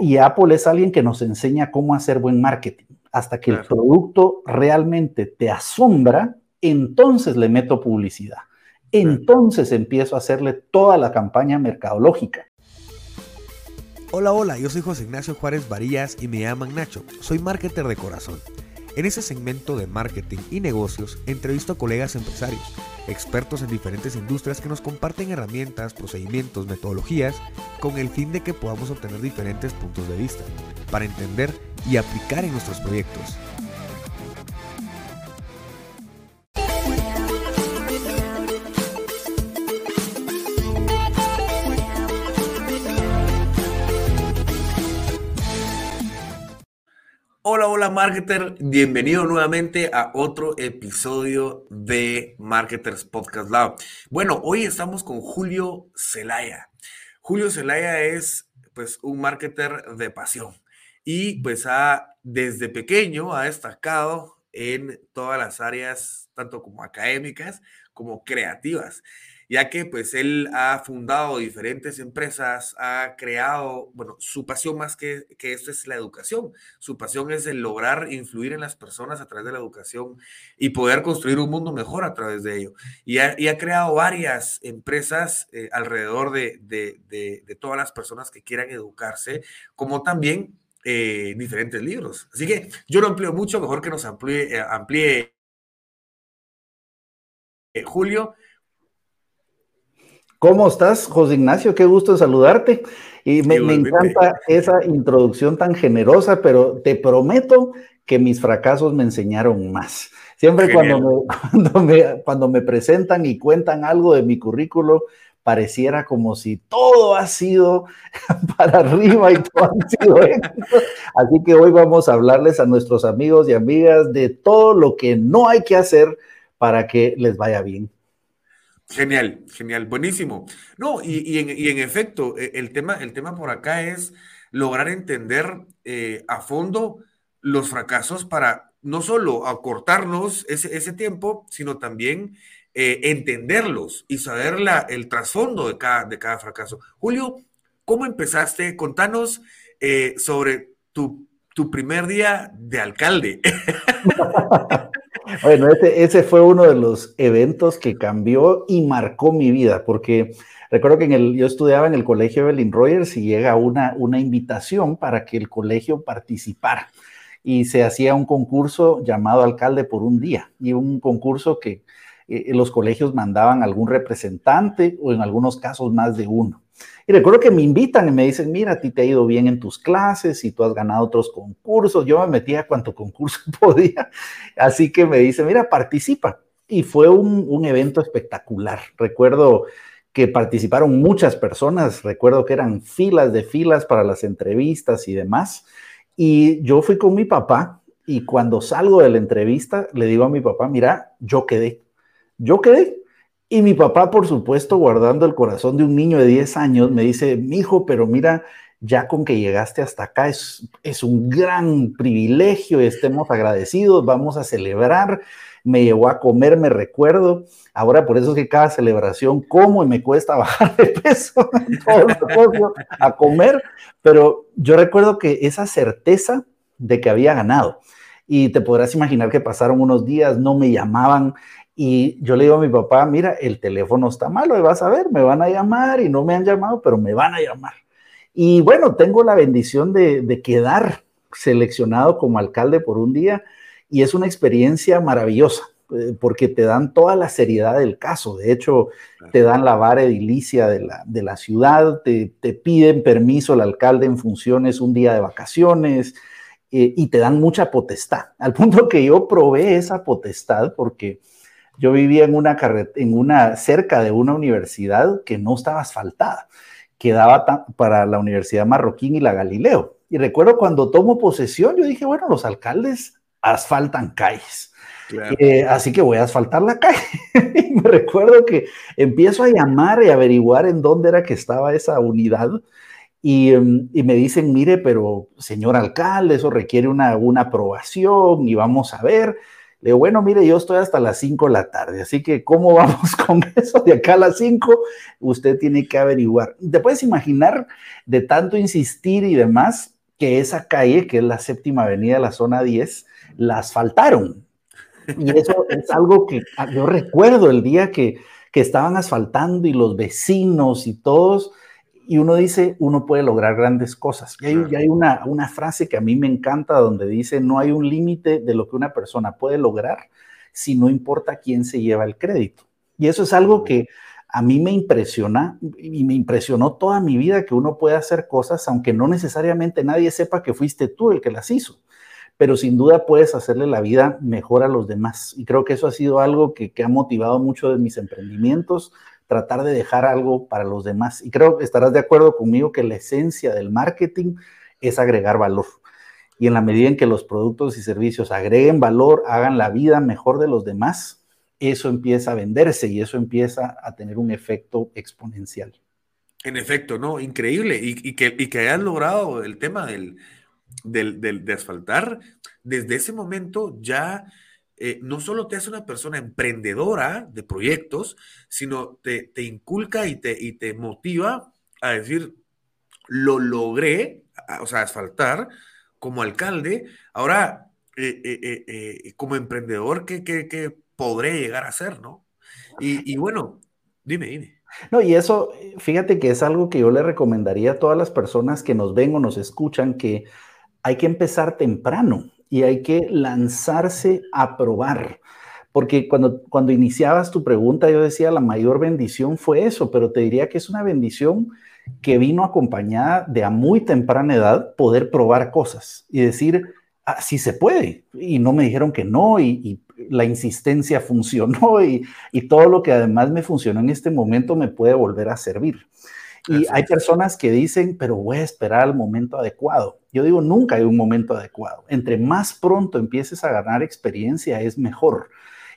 Y, Apple es alguien que nos enseña cómo hacer buen marketing. Hasta que el producto realmente te asombra, entonces le meto publicidad. Entonces empiezo a hacerle toda la campaña mercadológica. Hola, hola, yo soy José Ignacio Juárez Varillas y me llaman Nacho. Soy marketer de corazón. En ese segmento de marketing y negocios entrevisto a colegas empresarios, expertos en diferentes industrias que nos comparten herramientas, procedimientos, metodologías, con el fin de que podamos obtener diferentes puntos de vista, para entender y aplicar en nuestros proyectos. Hola, hola marketer, bienvenido nuevamente a otro episodio de Marketers Podcast Lab. Bueno, hoy estamos con Julio Zelaya. Julio Zelaya es pues un marketer de pasión y pues ha desde pequeño ha destacado en todas las áreas, tanto como académicas como creativas ya que pues él ha fundado diferentes empresas, ha creado, bueno, su pasión más que, que esto es la educación, su pasión es el lograr influir en las personas a través de la educación y poder construir un mundo mejor a través de ello. Y ha, creado varias empresas eh, alrededor de, de, de, todas las personas que quieran educarse, como también eh, diferentes libros. Así que yo lo amplío mucho, mejor que nos amplíe, eh, amplíe Julio. ¿Cómo estás, José Ignacio? Qué gusto saludarte. Y me, encanta esa introducción tan generosa, pero te prometo que mis fracasos me enseñaron más. Siempre cuando me, cuando me, presentan y cuentan algo de mi currículo, pareciera como si todo ha sido para arriba y todo ha sido Así que hoy vamos a hablarles a nuestros amigos y amigas de todo lo que no hay que hacer para que les vaya bien. Genial, genial, buenísimo. No, y, en, efecto, e, el tema, el tema por acá es lograr entender eh, a fondo los fracasos para no solo acortarnos ese, tiempo, sino también eh, entenderlos y saber la, el trasfondo de cada, de cada fracaso. Julio, ¿cómo empezaste? Contanos eh, sobre tu, tu primer día de alcalde. Bueno, ese, fue uno de los eventos que cambió y marcó mi vida, porque recuerdo que en el, yo estudiaba en el colegio Evelyn Rogers y llega una, una invitación para que el colegio participara. Y se hacía un concurso llamado Alcalde por un día, y un concurso que eh, los colegios mandaban algún representante o en algunos casos más de uno. Y recuerdo que me invitan y me dicen, mira, a ti te ha ido bien en tus clases y tú has ganado otros concursos. Yo me metía a cuanto concurso podía. Así que me dicen, mira, participa. Y fue un evento espectacular. Recuerdo que participaron muchas personas. Recuerdo que eran filas de filas para las entrevistas y demás. Y yo fui con mi papá y cuando salgo de la entrevista le digo a mi papá, mira, yo quedé. Yo quedé y mi papá, por supuesto, guardando el corazón de un niño de 10 años, me dice, mi hijo, pero mira, ya con que llegaste hasta acá es, es un gran privilegio, estemos agradecidos, vamos a celebrar. Me llevó a comer, me recuerdo. Ahora por eso es que cada celebración como y me cuesta bajar de peso todo a comer, pero yo recuerdo que esa certeza de que había ganado. Y te podrás imaginar que pasaron unos días, no me llamaban, y yo le digo a mi papá, mira, el teléfono está malo, y vas a ver, me van a llamar y no me han llamado, pero me van a llamar. Y bueno, tengo la bendición de, quedar seleccionado como alcalde por un día y es una experiencia maravillosa eh, porque te dan toda la seriedad del caso. De hecho, te dan la vara edilicia de la, de la ciudad, te, te, piden permiso el alcalde en funciones un día de vacaciones eh, y te dan mucha potestad. Al punto que yo probé esa potestad porque yo vivía en una, en una cerca de una universidad que no estaba asfaltada, quedaba para la Universidad Marroquín y la Galileo. Y recuerdo cuando tomo posesión, yo dije, bueno, los alcaldes asfaltan calles. Eh, así que voy a asfaltar la calle. y me recuerdo que empiezo a llamar y averiguar en dónde era que estaba esa unidad. Y, em, y, me dicen, mire, pero señor alcalde, eso requiere una, una aprobación y vamos a ver. Le digo, bueno, mire, yo estoy hasta las 5 de la tarde, así que ¿cómo vamos con eso? De acá a las 5, usted tiene que averiguar. Te puedes imaginar de tanto insistir y demás que esa calle, que es la séptima avenida la zona 10, la asfaltaron. Y eso es algo que ah, yo recuerdo el día que, que estaban asfaltando y los vecinos y todos y uno dice, uno puede lograr grandes cosas. Y hay, hay una, una, frase que a mí me encanta donde dice, no hay un límite de lo que una persona puede lograr si no importa quién se lleva el crédito. Y eso es algo que a mí me impresiona y me impresionó toda mi vida que uno puede hacer cosas aunque no necesariamente nadie sepa que fuiste tú el que las hizo. Pero sin duda puedes hacerle la vida mejor a los demás. Y creo que eso ha sido algo que, que ha motivado mucho de mis emprendimientos, tratar de dejar algo para los demás. Y creo que estarás de acuerdo conmigo que la esencia del marketing es agregar valor. Y en la medida en que los productos y servicios agreguen valor, hagan la vida mejor de los demás, eso empieza a venderse y eso empieza a tener un efecto exponencial. En efecto, ¿no? Increíble. Y, que, hayas logrado el tema del, del, del, de asfaltar, desde ese momento ya eh, no solo te hace una persona emprendedora de proyectos, sino te, inculca y te, y te motiva a decir, lo logré, o sea, asfaltar como alcalde, ahora eh, eh, como emprendedor, ¿qué, podré llegar a ser, no? Y, y bueno, dime, dime. No, y eso, fíjate que es algo que yo le recomendaría a todas las personas que nos ven o nos escuchan, que hay que empezar temprano y hay que lanzarse a probar. Porque cuando, cuando iniciabas tu pregunta, yo decía, la mayor bendición fue eso, pero te diría que es una bendición que vino acompañada de a muy temprana edad poder probar cosas y decir, ah, sí se puede. Y no me dijeron que no, y, la insistencia funcionó, y, y todo lo que además me funcionó en este momento me puede volver a servir. Y hay personas que dicen, pero voy a esperar al momento adecuado. Yo digo, nunca hay un momento adecuado. Entre más pronto empieces a ganar experiencia, es mejor.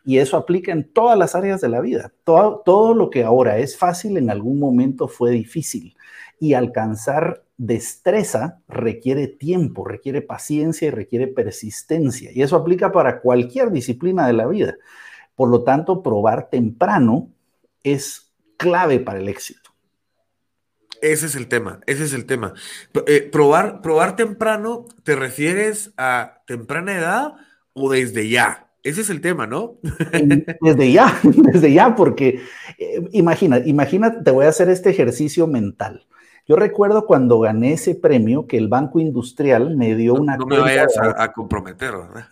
Y eso aplica en todas las áreas de la vida. Todo, todo lo que ahora es fácil, en algún momento fue difícil. Y alcanzar destreza requiere tiempo, requiere paciencia y requiere persistencia. Y eso aplica para cualquier disciplina de la vida. Por lo tanto, probar temprano es clave para el éxito. Ese es el tema, ese es el tema. Eh, probar, probar temprano, ¿te refieres a temprana edad o desde ya? Ese es el tema, ¿no? Desde ya, desde ya, porque eh, imagina, imagina, te voy a hacer este ejercicio mental. Yo recuerdo cuando gané ese premio que el Banco Industrial me dio una... No me vayas a, comprometer, ¿verdad?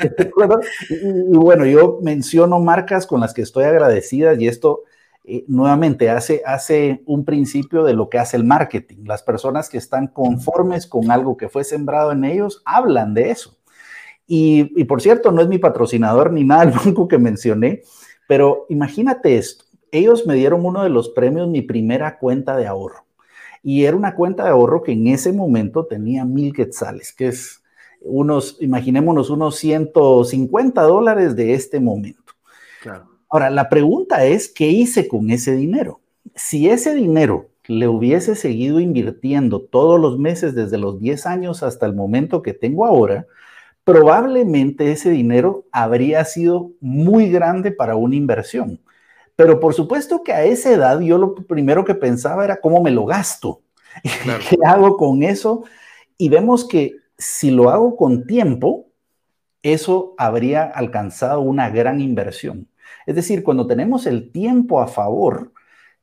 y, bueno, yo menciono marcas con las que estoy agradecida y esto eh, nuevamente hace, hace un principio de lo que hace el marketing. Las personas que están conformes con algo que fue sembrado en ellos hablan de eso. Y, y por cierto, no es mi patrocinador ni nada el banco que mencioné, pero imagínate esto. Ellos me dieron uno de los premios, mi primera cuenta de ahorro. Y era una cuenta de ahorro que en ese momento tenía mil quetzales, que es unos, imaginémonos, unos 150 dólares de este momento. Claro. Ahora, la pregunta es, ¿qué hice con ese dinero? Si ese dinero le hubiese seguido invirtiendo todos los meses desde los 10 años hasta el momento que tengo ahora, probablemente ese dinero habría sido muy grande para una inversión. Pero por supuesto que a esa edad yo lo primero que pensaba era cómo me lo gasto. ¿Qué hago con eso? Y vemos que si lo hago con tiempo, eso habría alcanzado una gran inversión. Es decir, cuando tenemos el tiempo a favor,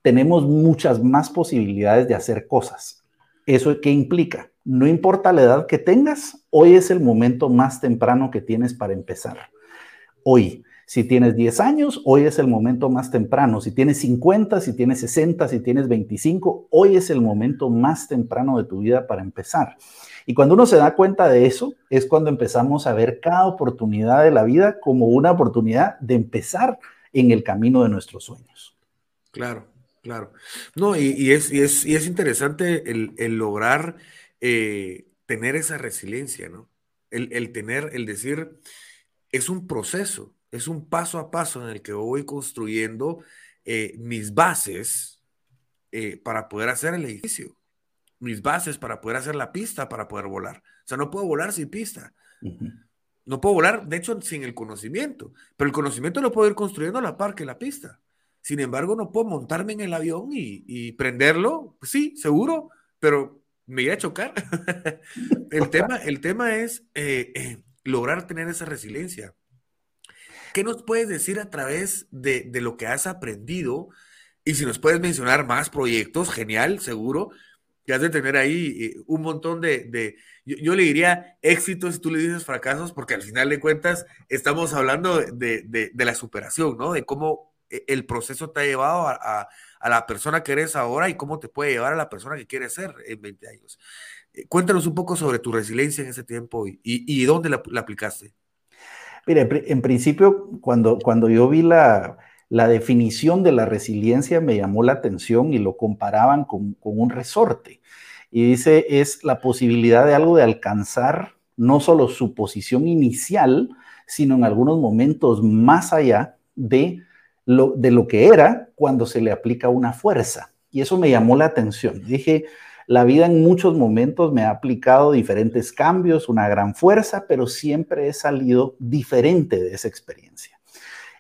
tenemos muchas más posibilidades de hacer cosas. ¿Eso qué implica? No importa la edad que tengas, hoy es el momento más temprano que tienes para empezar. Hoy, si tienes 10 años, hoy es el momento más temprano. Si tienes 50, si tienes 60, si tienes 25, hoy es el momento más temprano de tu vida para empezar. Y cuando uno se da cuenta de eso, es cuando empezamos a ver cada oportunidad de la vida como una oportunidad de empezar en el camino de nuestros sueños. Claro, claro. No, y, es, es, es, interesante el, lograr eh, tener esa resiliencia, ¿no? El, tener, el decir, es un proceso, es un paso a paso en el que voy construyendo eh, mis bases eh, para poder hacer el edificio mis bases para poder hacer la pista, para poder volar. O sea, no puedo volar sin pista. No puedo volar, de hecho, sin el conocimiento, pero el conocimiento lo puedo ir construyendo a la par que la pista. Sin embargo, no puedo montarme en el avión y, prenderlo, pues sí, seguro, pero me iba a chocar. el, tema, el tema es eh, eh, lograr tener esa resiliencia. ¿Qué nos puedes decir a través de, lo que has aprendido? Y si nos puedes mencionar más proyectos, genial, seguro, que has de tener ahí eh, un montón de, yo, le diría éxitos y tú le dices fracasos, porque al final de cuentas estamos hablando de, la superación, ¿no? De cómo eh, el proceso te ha llevado a, la persona que eres ahora y cómo te puede llevar a la persona que quieres ser en 20 años. Eh, cuéntanos un poco sobre tu resiliencia en ese tiempo y, dónde la, aplicaste. Mire, en principio, cuando, cuando yo vi la, la, definición de la resiliencia, me llamó la atención y lo comparaban con, con un resorte. Y dice, es la posibilidad de algo de alcanzar no solo su posición inicial, sino en algunos momentos más allá de lo, de lo que era cuando se le aplica una fuerza. Y eso me llamó la atención. Dije, la vida en muchos momentos me ha aplicado diferentes cambios, una gran fuerza, pero siempre he salido diferente de esa experiencia.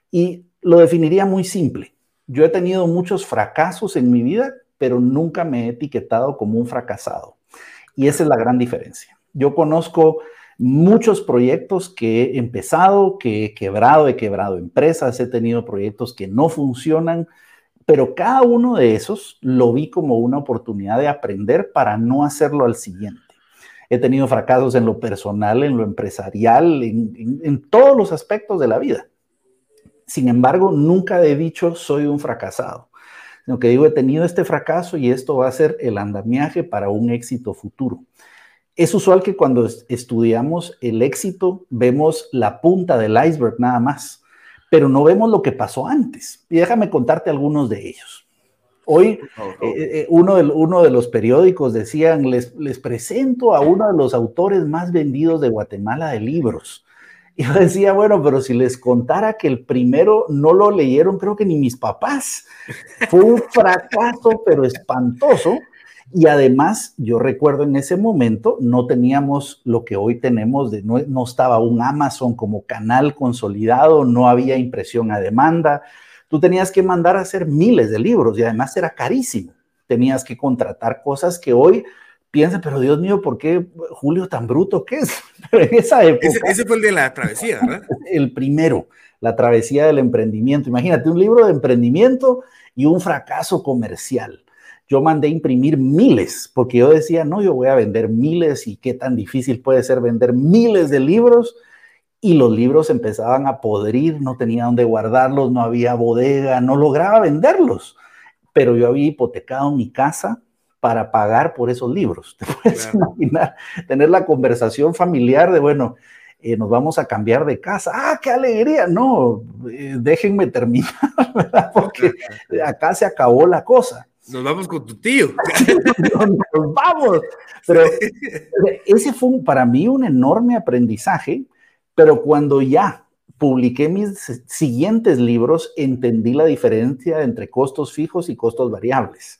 Y lo definiría muy simple. Yo he tenido muchos fracasos en mi vida, pero nunca me he etiquetado como un fracasado. Y esa es la gran diferencia. Yo conozco muchos proyectos que he empezado, que he quebrado, he quebrado empresas, he tenido proyectos que no funcionan, pero cada uno de esos lo vi como una oportunidad de aprender para no hacerlo al siguiente. He tenido fracasos en lo personal, en lo empresarial, en, todos los aspectos de la vida. Sin embargo, nunca he dicho soy un fracasado, sino que digo he tenido este fracaso y esto va a ser el andamiaje para un éxito futuro. Es usual que cuando estudiamos el éxito vemos la punta del iceberg nada más pero no vemos lo que pasó antes. Y déjame contarte algunos de ellos. Hoy eh, eh, uno, de, uno, de, los periódicos decían, les, les presento a uno de los autores más vendidos de Guatemala de libros. Y yo decía, bueno, pero si les contara que el primero no lo leyeron, creo que ni mis papás. Fue un fracaso, pero espantoso. Y además, yo recuerdo en ese momento, no teníamos lo que hoy tenemos, de, no, estaba un Amazon como canal consolidado, no había impresión a demanda. Tú tenías que mandar a hacer miles de libros y además era carísimo. Tenías que contratar cosas que hoy piensan, pero Dios mío, ¿por qué Julio tan bruto? ¿Qué es? Pero en esa época. Ese, fue el de la travesía, ¿verdad? El primero, la travesía del emprendimiento. Imagínate, un libro de emprendimiento y un fracaso comercial yo mandé imprimir miles, porque yo decía, no, yo voy a vender miles y qué tan difícil puede ser vender miles de libros. Y los libros empezaban a podrir, no tenía dónde guardarlos, no había bodega, no lograba venderlos. Pero yo había hipotecado mi casa para pagar por esos libros. Te puedes imaginar tener la conversación familiar de, bueno, eh, nos vamos a cambiar de casa. ¡Ah, qué alegría! No, eh, déjenme terminar, ¿verdad? Porque acá se acabó la cosa. Nos vamos con tu tío. nos, vamos. Pero ese fue para mí un enorme aprendizaje, pero cuando ya publiqué mis siguientes libros, entendí la diferencia entre costos fijos y costos variables.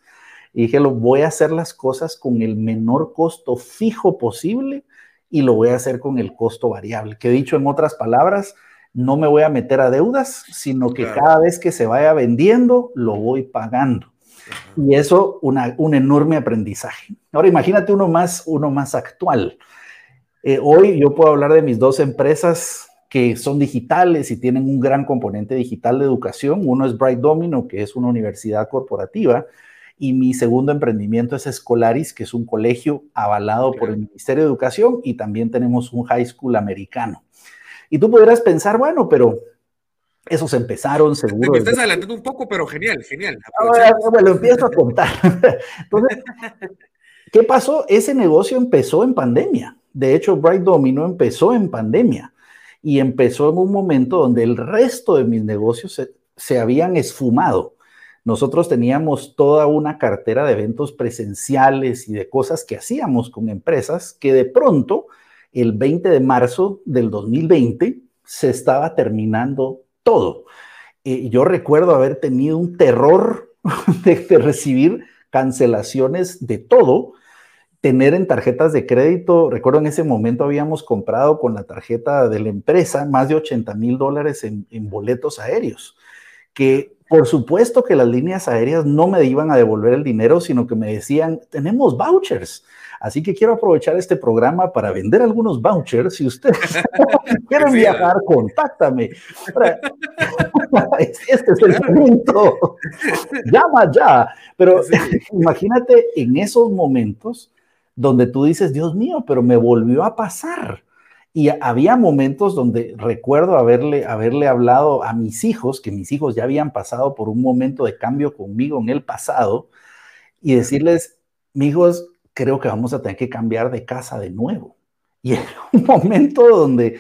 Y dije, lo voy a hacer las cosas con el menor costo fijo posible y lo voy a hacer con el costo variable. Que dicho en otras palabras, no me voy a meter a deudas, sino que cada vez que se vaya vendiendo, lo voy pagando. Y eso, un enorme aprendizaje. Ahora imagínate uno más, uno más actual. Eh, hoy yo puedo hablar de mis dos empresas que son digitales y tienen un gran componente digital de educación. Uno es Bright Domino, que es una universidad corporativa, y mi segundo emprendimiento es Escolaris, que es un colegio avalado por el Ministerio de Educación, y también tenemos un high school americano. Y tú podrás pensar, bueno, pero esos empezaron seguro. Estás adelantando un poco, pero genial, genial. Ahora, me lo empiezo a contar. Entonces, ¿qué pasó? Ese negocio empezó en pandemia. De hecho, Bright Domino empezó en pandemia y empezó en un momento donde el resto de mis negocios se, se habían esfumado. Nosotros teníamos toda una cartera de eventos presenciales y de cosas que hacíamos con empresas que de pronto, el 20 de marzo del 2020, se estaba terminando todo. Eh, yo recuerdo haber tenido un terror de, recibir cancelaciones de todo, tener en tarjetas de crédito, recuerdo en ese momento habíamos comprado con la tarjeta de la empresa más de 80 mil dólares en, en, boletos aéreos, que por supuesto que las líneas aéreas no me iban a devolver el dinero, sino que me decían, tenemos vouchers. Así que quiero aprovechar este programa para vender algunos vouchers. Si ustedes quieren viajar, contáctame. este es el momento. Llama ya. Pero imagínate en esos momentos donde tú dices, Dios mío, pero me volvió a pasar. Y había momentos donde recuerdo haberle, haberle hablado a mis hijos, que mis hijos ya habían pasado por un momento de cambio conmigo en el pasado, y decirles, hijos, creo que vamos a tener que cambiar de casa de nuevo. Y en un momento donde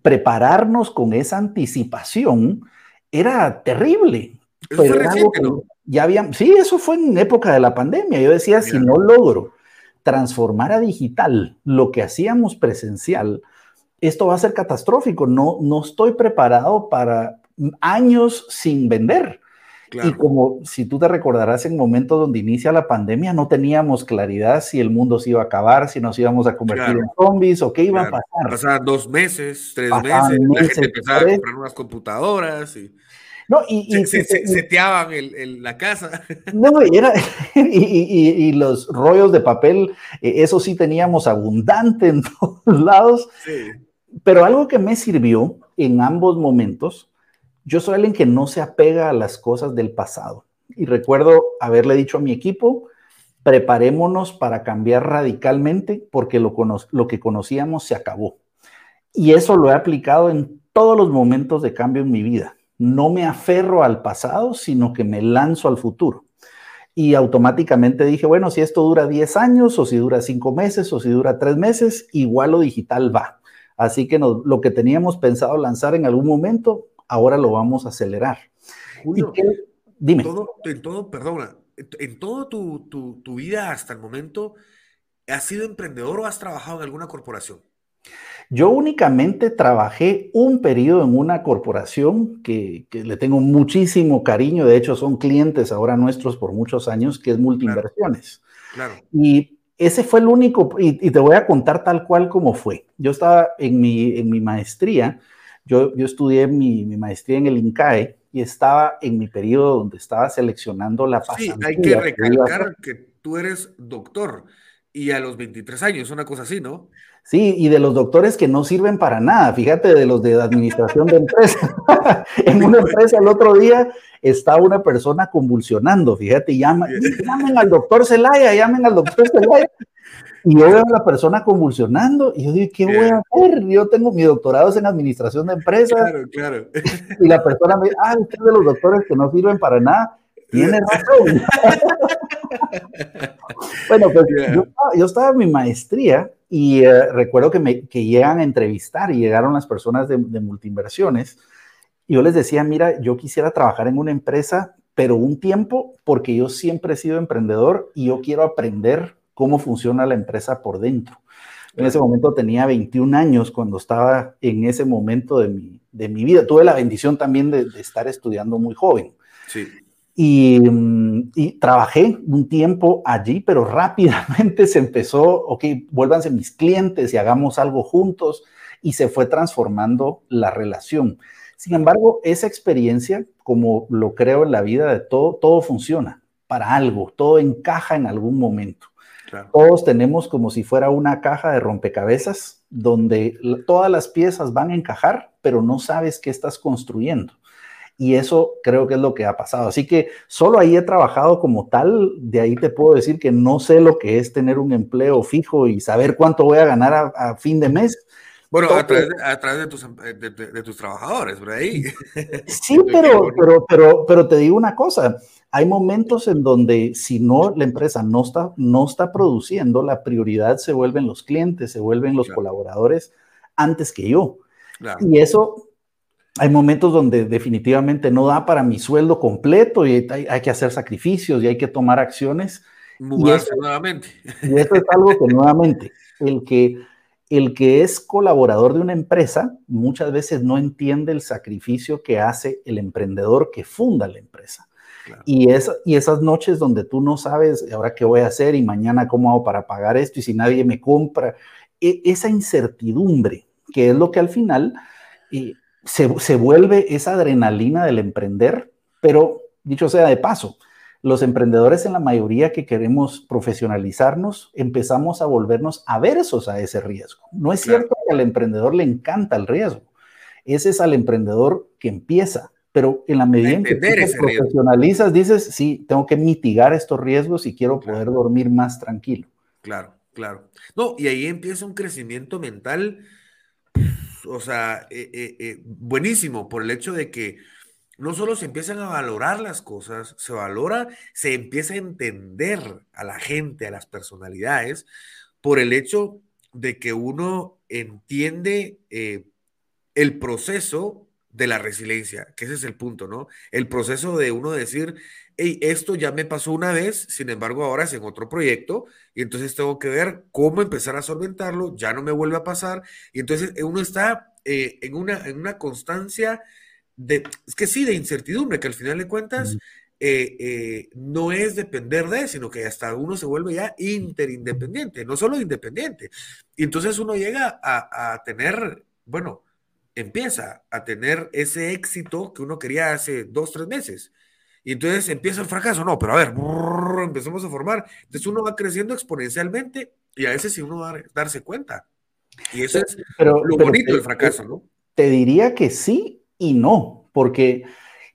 prepararnos con esa anticipación era terrible. Eso Ya había, sí, eso fue en época de la pandemia. Yo decía, si no logro transformar a digital lo que hacíamos presencial, esto va a ser catastrófico. No, no estoy preparado para años sin vender. Y como si tú te recordarás en momentos donde inicia la pandemia, no teníamos claridad si el mundo se iba a acabar, si nos íbamos a convertir en zombies o qué iba a pasar. Pasaban dos meses, tres meses, la gente empezaba a comprar unas computadoras y... No, y, se, seteaban la casa. No, y, era, y, los rollos de papel, eh, eso sí teníamos abundante en todos lados. Pero algo que me sirvió en ambos momentos, yo soy alguien que no se apega a las cosas del pasado. Y recuerdo haberle dicho a mi equipo, preparémonos para cambiar radicalmente porque lo, que conocíamos se acabó. Y eso lo he aplicado en todos los momentos de cambio en mi vida no me aferro al pasado, sino que me lanzo al futuro. Y automáticamente dije, bueno, si esto dura 10 años, o si dura 5 meses, o si dura 3 meses, igual lo digital va. Así que lo que teníamos pensado lanzar en algún momento, ahora lo vamos a acelerar. dime. Todo, en todo, perdona, en toda tu, tu vida hasta el momento, ¿has sido emprendedor o has trabajado en alguna corporación? Yo únicamente trabajé un periodo en una corporación que, le tengo muchísimo cariño, de hecho son clientes ahora nuestros por muchos años, que es Multiinversiones. Claro. Y ese fue el único, y, te voy a contar tal cual como fue. Yo estaba en mi, en mi maestría, yo, yo estudié mi, mi, maestría en el INCAE y estaba en mi periodo donde estaba seleccionando la pasantía. Sí, hay que recalcar que tú eres doctor y a los 23 años, una cosa así, ¿no? Sí, y de los doctores que no sirven para nada, fíjate de los de administración de empresa. en una empresa el otro día está una persona convulsionando, fíjate, llaman, llamen al doctor Zelaya, llamen al doctor Zelaya. Y yo veo a la persona convulsionando y yo digo, ¿qué voy a hacer? Yo tengo mi doctorado en administración de empresas. Claro, claro. Y la persona me dice, ah, usted de los doctores que no sirven para nada. Tiene razón. bueno, pues yo, estaba en mi maestría y eh, recuerdo que, me, que llegan a entrevistar y llegaron las personas de, de multiinversiones. Y yo les decía, mira, yo quisiera trabajar en una empresa, pero un tiempo, porque yo siempre he sido emprendedor y yo quiero aprender cómo funciona la empresa por dentro. En ese momento tenía 21 años cuando estaba en ese momento de mi, de mi vida. Tuve la bendición también de, de estar estudiando muy joven. Sí. Mm, y, trabajé un tiempo allí, pero rápidamente se empezó, ok, vuélvanse mis clientes y hagamos algo juntos y se fue transformando la relación. Sin embargo, esa experiencia, como lo creo en la vida de todo, todo funciona para algo, todo encaja en algún momento. Todos tenemos como si fuera una caja de rompecabezas donde todas las piezas van a encajar, pero no sabes qué estás construyendo. Y eso creo que es lo que ha pasado. Así que solo ahí he trabajado como tal. De ahí te puedo decir que no sé lo que es tener un empleo fijo y saber cuánto voy a ganar a, fin de mes. Bueno, a través, de, tus, de, tus, trabajadores, por ahí. Sí, pero, pero, pero, pero te digo una cosa, hay momentos en donde si no la empresa no está, no está produciendo, la prioridad se vuelven los clientes, se vuelven los colaboradores antes que yo. Y eso hay momentos donde definitivamente no da para mi sueldo completo y hay, que hacer sacrificios y hay que tomar acciones. Mudarse nuevamente. Y eso es algo que nuevamente, el que, el que es colaborador de una empresa muchas veces no entiende el sacrificio que hace el emprendedor que funda la empresa. Y, es, y esas noches donde tú no sabes ahora qué voy a hacer y mañana cómo hago para pagar esto y si nadie me compra, e, esa incertidumbre, que es lo que al final eh, se, se vuelve esa adrenalina del emprender, pero dicho sea de paso, los emprendedores en la mayoría que queremos profesionalizarnos, empezamos a volvernos aversos a ese riesgo. No es cierto que al emprendedor le encanta el riesgo. Ese es al emprendedor que empieza, pero en la medida en que te profesionalizas, dices, sí, tengo que mitigar estos riesgos y quiero poder dormir más tranquilo. Claro, claro. No, y ahí empieza un crecimiento mental, o sea, eh, eh, eh, buenísimo por el hecho de que no solo se empiezan a valorar las cosas, se valora, se empieza a entender a la gente, a las personalidades, por el hecho de que uno entiende el proceso de la resiliencia, que ese es el punto, ¿no? El proceso de uno decir, hey, esto ya me pasó una vez, sin embargo ahora es en otro proyecto, y entonces tengo que ver cómo empezar a solventarlo, ya no me vuelve a pasar, y entonces uno está eh, en, una, en una constancia es que sí, de incertidumbre, que al final de cuentas eh, eh, no es depender de, sino que hasta uno se vuelve ya interindependiente, no solo independiente. Y entonces uno llega a, tener, bueno, empieza a tener ese éxito que uno quería hace dos, tres meses. Y entonces empieza el fracaso. No, pero a ver, empezamos a formar. Entonces uno va creciendo exponencialmente y a veces si uno va a darse cuenta. Y eso es lo bonito del fracaso, ¿no? Te diría que sí y no, porque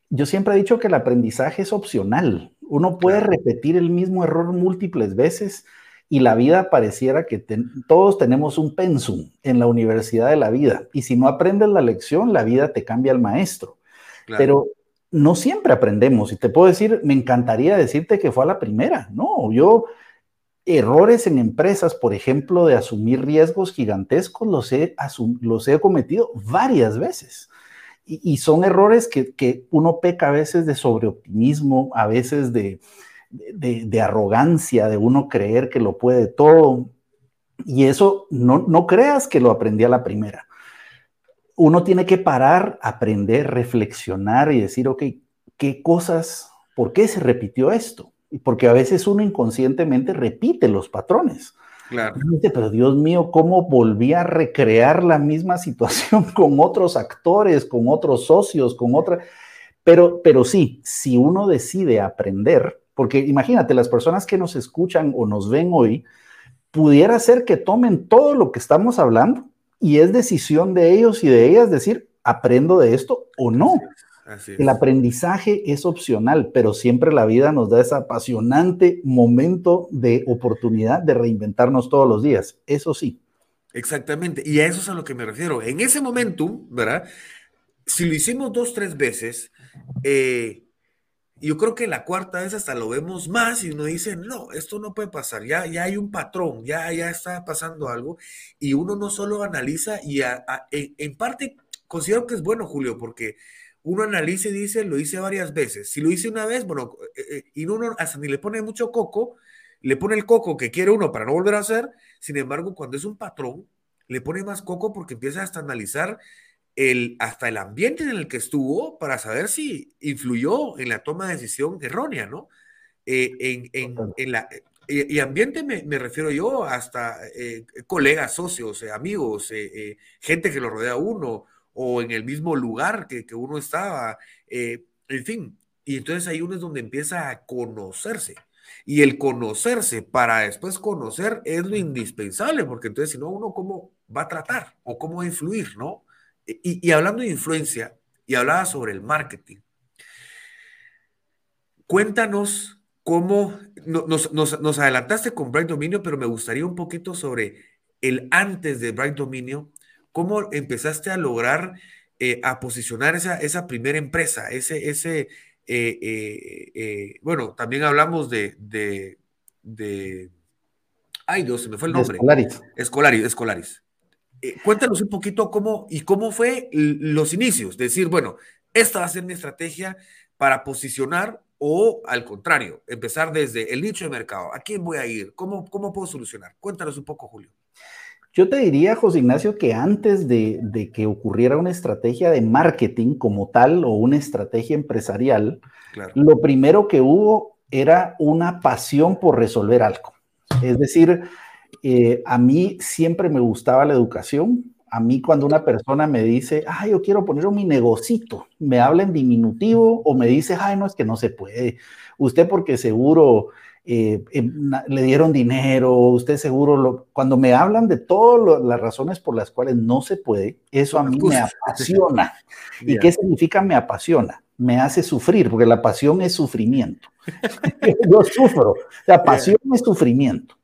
yo siempre he dicho que el aprendizaje es opcional. Uno puede repetir el mismo error múltiples veces y la vida pareciera que todos tenemos un pensum en la universidad de la vida. Y si no aprendes la lección, la vida te cambia al maestro. Pero no siempre aprendemos. Y te puedo decir, me encantaría decirte que fue a la primera. No, yo errores en empresas, por ejemplo, de asumir riesgos gigantescos, los he, los he cometido varias veces y, son errores que, uno peca a veces de sobreoptimismo, a veces de, arrogancia, de uno creer que lo puede todo. Y eso no, no creas que lo aprendí a la primera. Uno tiene que parar, aprender, reflexionar y decir, ok, ¿qué cosas, por qué se repitió esto? Porque a veces uno inconscientemente repite los patrones. Claro. pero Dios mío, ¿cómo volví a recrear la misma situación con otros actores, con otros socios, con otra... Pero, pero sí, si uno decide aprender, porque imagínate, las personas que nos escuchan o nos ven hoy, pudiera ser que tomen todo lo que estamos hablando y es decisión de ellos y de ellas decir, aprendo de esto o no. El aprendizaje es opcional, pero siempre la vida nos da ese apasionante momento de oportunidad de reinventarnos todos los días. Eso sí. Exactamente. Y a eso es a lo que me refiero. En ese momento, ¿verdad? Si lo hicimos dos, tres veces, eh, yo creo que la cuarta vez hasta lo vemos más y uno dice, no, esto no puede pasar, ya, ya hay un patrón, ya, ya está pasando algo. Y uno no solo analiza y en parte considero que es bueno, Julio, porque uno analiza y dice, lo hice varias veces. Si lo hice una vez, bueno, eh, eh, y uno hasta ni le pone mucho coco, le pone el coco que quiere uno para no volver a hacer. Sin embargo, cuando es un patrón, le pone más coco porque empieza hasta a analizar el, hasta el ambiente en el que estuvo para saber si influyó en la toma de decisión errónea, ¿no? Eh, en, en, en, la, y, ambiente me, me, refiero yo hasta colegas, socios, amigos, gente que lo rodea a uno, o en el mismo lugar que, que uno estaba, eh, en fin. Y entonces ahí uno es donde empieza a conocerse. Y el conocerse para después conocer es lo indispensable, porque entonces si no, uno cómo va a tratar o cómo va a influir, ¿no? Y, y hablando de influencia, y hablaba sobre el marketing, cuéntanos cómo nos, nos, nos adelantaste con Bright Dominio, pero me gustaría un poquito sobre el antes de Bright Dominio ¿Cómo empezaste a lograr eh, a posicionar esa, esa primera empresa? Ese, ese eh, eh, bueno, también hablamos de, de, ay Dios, se me fue el nombre. Escolaris. Escolaris, Escolaris. Cuéntanos un poquito cómo y cómo fue los inicios. Decir, bueno, esta va a ser mi estrategia para posicionar o al contrario, empezar desde el nicho de mercado. ¿A quién voy a ir? ¿Cómo, cómo puedo solucionar? Cuéntanos un poco, Julio. Yo te diría, José Ignacio, que antes de, que ocurriera una estrategia de marketing como tal o una estrategia empresarial, lo primero que hubo era una pasión por resolver algo. Es decir, eh, a mí siempre me gustaba la educación. A mí cuando una persona me dice, ay, yo quiero poner un mi negocito, me habla en diminutivo o me dice, ay, no, es que no se puede. Usted porque seguro eh, em, le dieron dinero, usted seguro, lo, cuando me hablan de todas las razones por las cuales no se puede, eso a mí me apasiona. ¿Y qué significa me apasiona? Me hace sufrir, porque la pasión es sufrimiento. Yo sufro, la pasión es sufrimiento.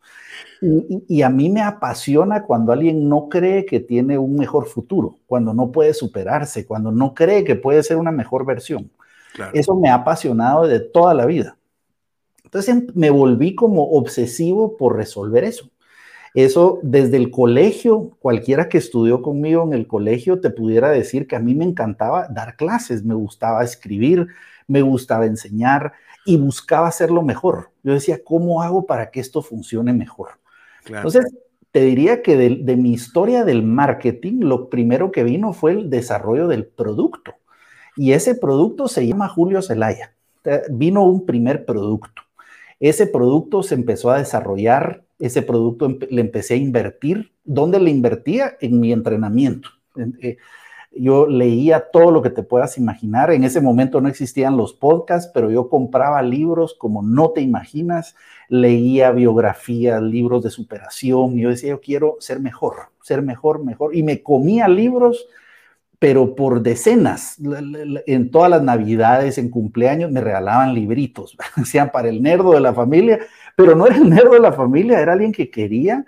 Y, a mí me apasiona cuando alguien no cree que tiene un mejor futuro, cuando no puede superarse, cuando no cree que puede ser una mejor versión. Eso me ha apasionado de toda la vida. Entonces em, me volví como obsesivo por resolver eso. Eso desde el colegio, cualquiera que estudió conmigo en el colegio te pudiera decir que a mí me encantaba dar clases, me gustaba escribir, me gustaba enseñar y buscaba hacerlo mejor. Yo decía, ¿cómo hago para que esto funcione mejor? Entonces, te diría que de, mi historia del marketing, lo primero que vino fue el desarrollo del producto. Y ese producto se llama Julio Zelaya. Vino un primer producto. Ese producto se empezó a desarrollar, ese producto le empecé a invertir. ¿Dónde le invertía? En mi entrenamiento. Eh, yo leía todo lo que te puedas imaginar. En ese momento no existían los podcasts, pero yo compraba libros como no te imaginas. Leía biografías, libros de superación. Yo decía, yo quiero ser mejor, ser mejor, mejor. Y me comía libros pero por decenas, en todas las navidades, en cumpleaños, me regalaban libritos, sean para el nerdo de la familia, pero no era el nerdo de la familia, era alguien que quería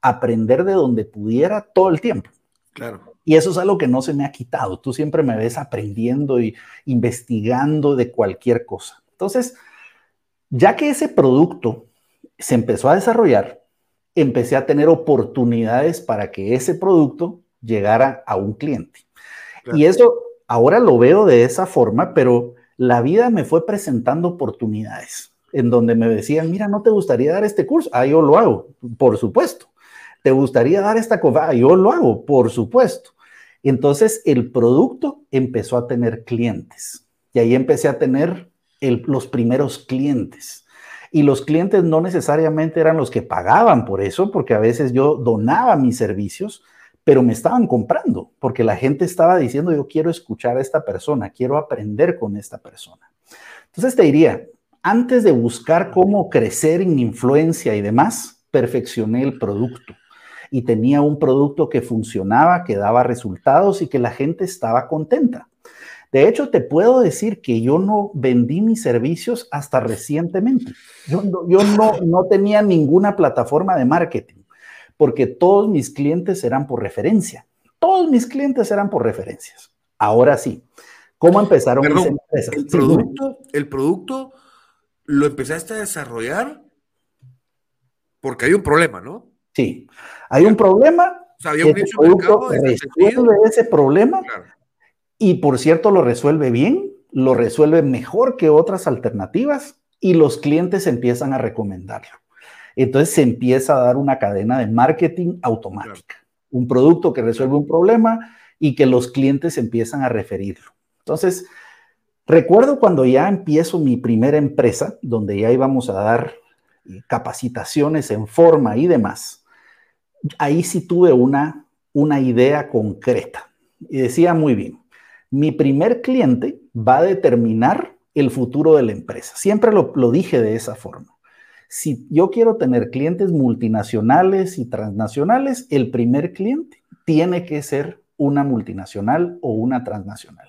aprender de donde pudiera todo el tiempo. Claro. Y eso es algo que no se me ha quitado. Tú siempre me ves aprendiendo y investigando de cualquier cosa. Entonces, ya que ese producto se empezó a desarrollar, empecé a tener oportunidades para que ese producto llegara a un cliente. Y eso ahora lo veo de esa forma, pero la vida me fue presentando oportunidades en donde me decían, mira, ¿no te gustaría dar este curso? Ah, yo lo hago, por supuesto. ¿Te gustaría dar esta cosa? Ah, yo lo hago, por supuesto. Entonces el producto empezó a tener clientes y ahí empecé a tener los primeros clientes. Y los clientes no necesariamente eran los que pagaban por eso, porque a veces yo donaba mis servicios, pero me estaban comprando porque la gente estaba diciendo, yo quiero escuchar a esta persona, quiero aprender con esta persona. Entonces te diría, antes de buscar cómo crecer en influencia y demás, perfeccioné el producto y tenía un producto que funcionaba, que daba resultados y que la gente estaba contenta. De hecho, te puedo decir que yo no vendí mis servicios hasta recientemente. Yo, yo no, no tenía ninguna plataforma de marketing porque todos mis clientes eran por referencia. Todos mis clientes eran por referencias. Ahora sí, ¿cómo empezaron mis empresas? El producto, el producto lo empezaste a desarrollar porque hay un problema, ¿no? Sí, hay un problema. O sea, había un resuelve ese problema y por cierto lo resuelve bien, lo resuelve mejor que otras alternativas y los clientes empiezan a recomendarlo. Entonces se empieza a dar una cadena de marketing automática. Un producto que resuelve un problema y que los clientes empiezan a referirlo. Entonces, recuerdo cuando ya empiezo mi primera empresa, donde ya íbamos a dar eh, capacitaciones en forma y demás, ahí sí tuve una, una idea concreta. Y decía muy bien, mi primer cliente va a determinar el futuro de la empresa. Siempre lo, dije de esa forma si yo quiero tener clientes multinacionales y transnacionales, el primer cliente tiene que ser una multinacional o una transnacional.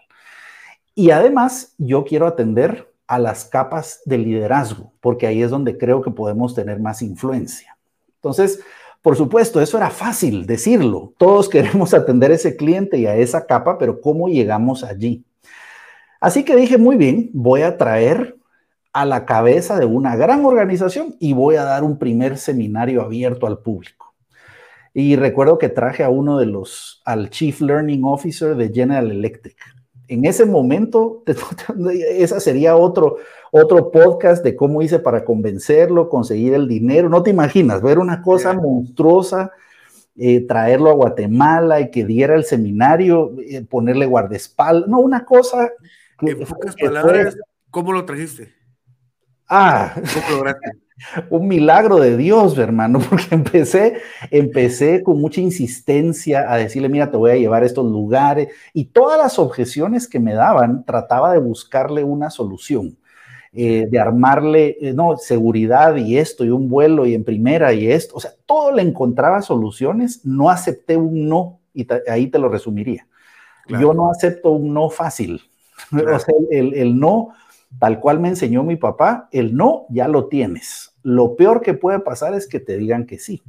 Y además, yo quiero atender a las capas de liderazgo, porque ahí es donde creo que podemos tener más influencia. Entonces, por supuesto, eso era fácil decirlo. Todos queremos atender a ese cliente y a esa capa, pero ¿cómo llegamos allí? Así que dije, muy bien, voy a traer a la cabeza de una gran organización y voy a dar un primer seminario abierto al público. Y recuerdo que traje a uno de los, al Chief Learning Officer de General Electric. En ese momento, esa sería otro, otro podcast de cómo hice para convencerlo, conseguir el dinero. No te imaginas, ver una cosa monstruosa eh, traerlo a Guatemala y que diera el seminario, eh, ponerle guardaespaldas, no, una cosa. en pocas palabras, ¿cómo lo trajiste? Ah, un milagro de Dios, hermano, porque empecé, empecé con mucha insistencia a decirle, mira, te voy a llevar a estos lugares y todas las objeciones que me daban, trataba de buscarle una solución. Eh, de armarle, eh, no, seguridad y esto, y un vuelo y en primera y esto, o sea, todo le encontraba soluciones, no acepté un no, y ahí te lo resumiría. Yo no acepto un no fácil. O sea, el, el no tal cual me enseñó mi papá, el no ya lo tienes. Lo peor que puede pasar es que te digan que sí.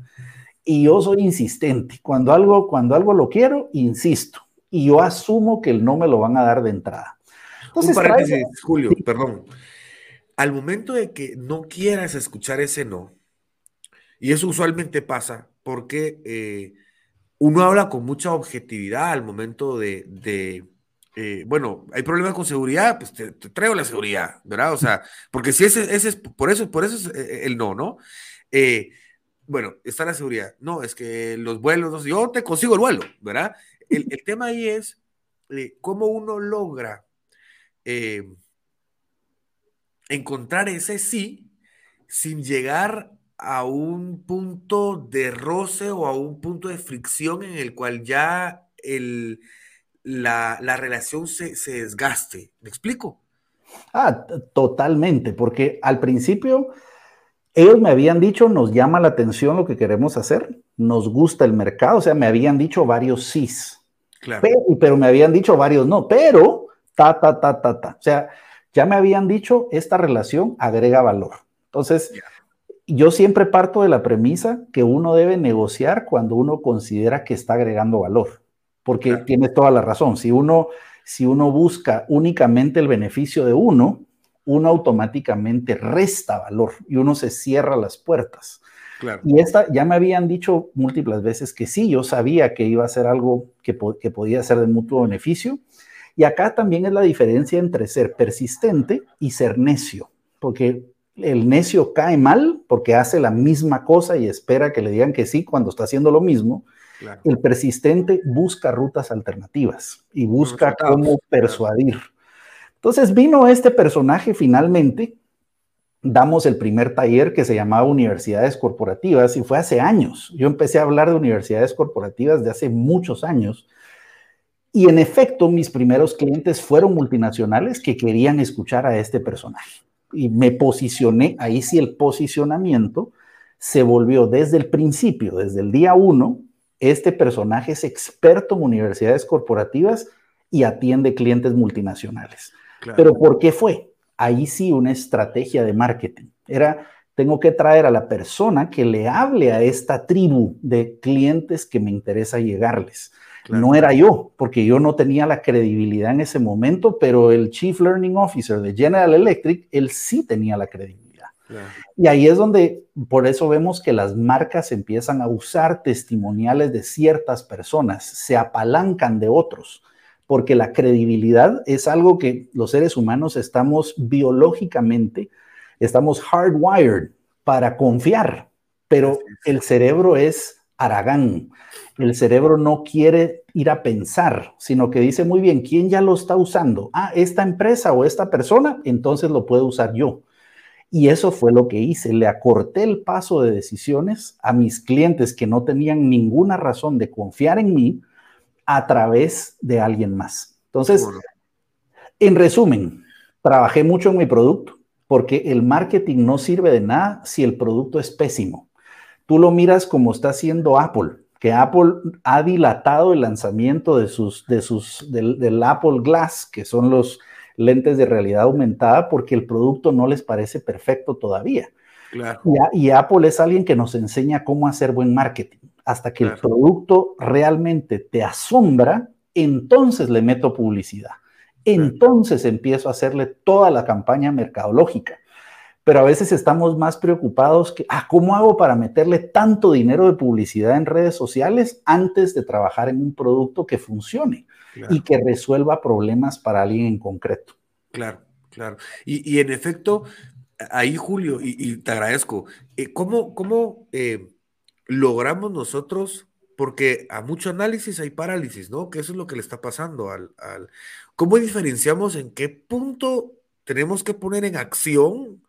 Y yo soy insistente. Cuando algo, cuando algo lo quiero, insisto. Y yo asumo que el no me lo van a dar de entrada. Entonces, Un paréntesis, Julio, perdón. Al momento de que no quieras escuchar ese no, y eso usualmente pasa porque eh, uno habla con mucha objetividad al momento de eh, bueno, hay problemas con seguridad, pues te, traigo la seguridad, ¿verdad? O sea, porque si ese, es, por eso, por eso es eh, el no, ¿no? Bueno, está la seguridad. No, es que los vuelos, no yo te consigo el vuelo, ¿verdad? El tema ahí es cómo uno logra encontrar ese sí sin llegar a un punto de roce o a un punto de fricción en el cual ya el, la, relación se, desgaste. ¿Me explico? Ah, totalmente, porque al principio ellos me habían dicho, nos llama la atención lo que queremos hacer, nos gusta el mercado, o sea, me habían dicho varios sís, claro. pero, me habían dicho varios no, pero ta, ta, ta, ta, ta. O sea, ya me habían dicho, esta relación agrega valor. Entonces, yo siempre parto de la premisa que uno debe negociar cuando uno considera que está agregando valor porque tiene toda la razón. Si uno, si uno busca únicamente el beneficio de uno, uno automáticamente resta valor y uno se cierra las puertas. Y esta ya me habían dicho múltiples veces que sí, yo sabía que iba a ser algo que, que podía ser de mutuo beneficio. Y acá también es la diferencia entre ser persistente y ser necio, porque el necio cae mal porque hace la misma cosa y espera que le digan que sí cuando está haciendo lo mismo, el persistente busca rutas alternativas y busca cómo persuadir. Entonces vino este personaje finalmente, damos el primer taller que se llamaba Universidades Corporativas y fue hace años. Yo empecé a hablar de universidades corporativas de hace muchos años. Y en efecto, mis primeros clientes fueron multinacionales que querían escuchar a este personaje. Y me posicioné, ahí sí el posicionamiento se volvió desde el principio, desde el día uno, este personaje es experto en universidades corporativas y atiende clientes multinacionales. Pero ¿por qué fue? Ahí sí una estrategia de marketing. Era, tengo que traer a la persona que le hable a esta tribu de clientes que me interesa llegarles. No era yo, porque yo no tenía la credibilidad en ese momento, pero el Chief Learning Officer de General Electric, él sí tenía la credibilidad. Y ahí es donde, por eso vemos que las marcas empiezan a usar testimoniales de ciertas personas, se apalancan de otros, porque la credibilidad es algo que los seres humanos estamos biológicamente, estamos hardwired para confiar, pero el cerebro es aragán. El cerebro no quiere ir a pensar, sino que dice muy bien, ¿quién ya lo está usando? Ah, esta empresa o esta persona, entonces lo puedo usar yo. Y eso fue lo que hice. Le acorté el paso de decisiones a mis clientes que no tenían ninguna razón de confiar en mí a través de alguien más. Entonces, en resumen, trabajé mucho en mi producto porque el marketing no sirve de nada si el producto es pésimo. Tú lo miras como está haciendo Apple, que Apple ha dilatado el lanzamiento de sus, de sus, del Apple Glass, que son los, lentes de realidad aumentada porque el producto no les parece perfecto todavía. Y, Apple es alguien que nos enseña cómo hacer buen marketing. Hasta que el producto realmente te asombra, entonces le meto publicidad. Entonces empiezo a hacerle toda la campaña mercadológica. Pero a veces estamos más preocupados que, ah, ¿cómo hago para meterle tanto dinero de publicidad en redes sociales antes de trabajar en un producto que funcione? y que resuelva problemas para alguien en concreto. Claro, claro. Y, en efecto, ahí Julio, y, te agradezco, eh, ¿cómo, cómo eh, logramos nosotros porque a mucho análisis hay parálisis, ¿no? Que eso es lo que le está pasando al, al... ¿Cómo diferenciamos en qué punto tenemos que poner en acción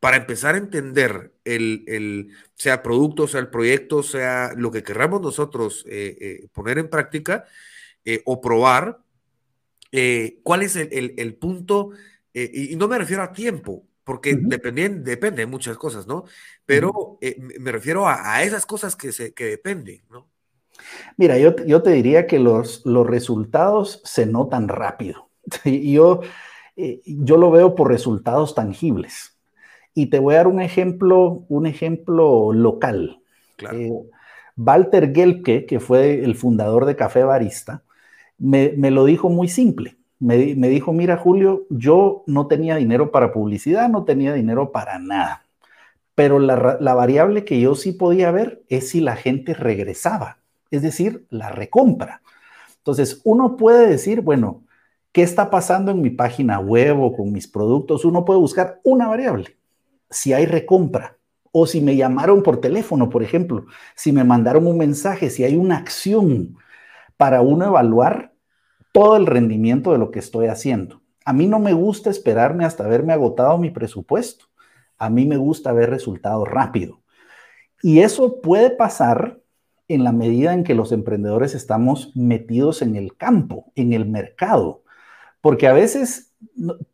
para empezar a entender el, el, sea producto, sea el proyecto, sea lo que querramos nosotros eh, eh, poner en práctica eh, o probar, cuál es el, el punto, y, no me refiero a tiempo, porque depende, depende de muchas cosas, ¿no? Pero me refiero a, a, esas cosas que, se, que dependen, ¿no? Mira, yo, yo te diría que los, los resultados se notan rápido. Y yo, yo lo veo por resultados tangibles. Y te voy a dar un ejemplo, un ejemplo local. Eh, Walter Gelke, que fue el fundador de Café Barista, me, lo dijo muy simple. Me, dijo, mira Julio, yo no tenía dinero para publicidad, no tenía dinero para nada, pero la, la variable que yo sí podía ver es si la gente regresaba, es decir, la recompra. Entonces, uno puede decir, bueno, ¿qué está pasando en mi página web o con mis productos? Uno puede buscar una variable si hay recompra o si me llamaron por teléfono, por ejemplo, si me mandaron un mensaje, si hay una acción para uno evaluar todo el rendimiento de lo que estoy haciendo. A mí no me gusta esperarme hasta haberme agotado mi presupuesto. A mí me gusta ver resultados rápido. Y eso puede pasar en la medida en que los emprendedores estamos metidos en el campo, en el mercado. Porque a veces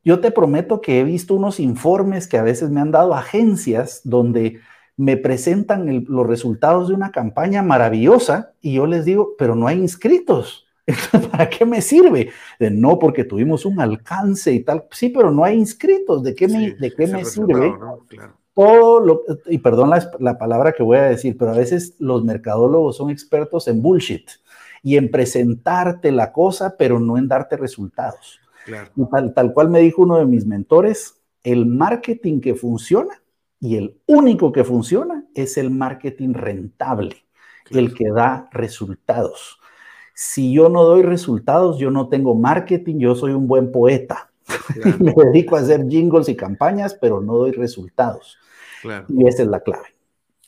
yo te prometo que he visto unos informes que a veces me han dado agencias donde me presentan los resultados de una campaña maravillosa y yo les digo, pero no hay inscritos. ¿Para qué me sirve? no, porque tuvimos un alcance y tal. Sí, pero no hay inscritos. ¿De qué me, de qué me sirve? Todo lo, y perdón la, la palabra que voy a decir, pero a veces los mercadólogos son expertos en bullshit y en presentarte la cosa, pero no en darte resultados tal, cual me dijo uno de mis mentores, el marketing que funciona y el único que funciona es el marketing rentable, el que da resultados. Si yo no doy resultados, yo no tengo marketing, yo soy un buen poeta. me dedico a hacer jingles y campañas, pero no doy resultados. Y esa es la clave.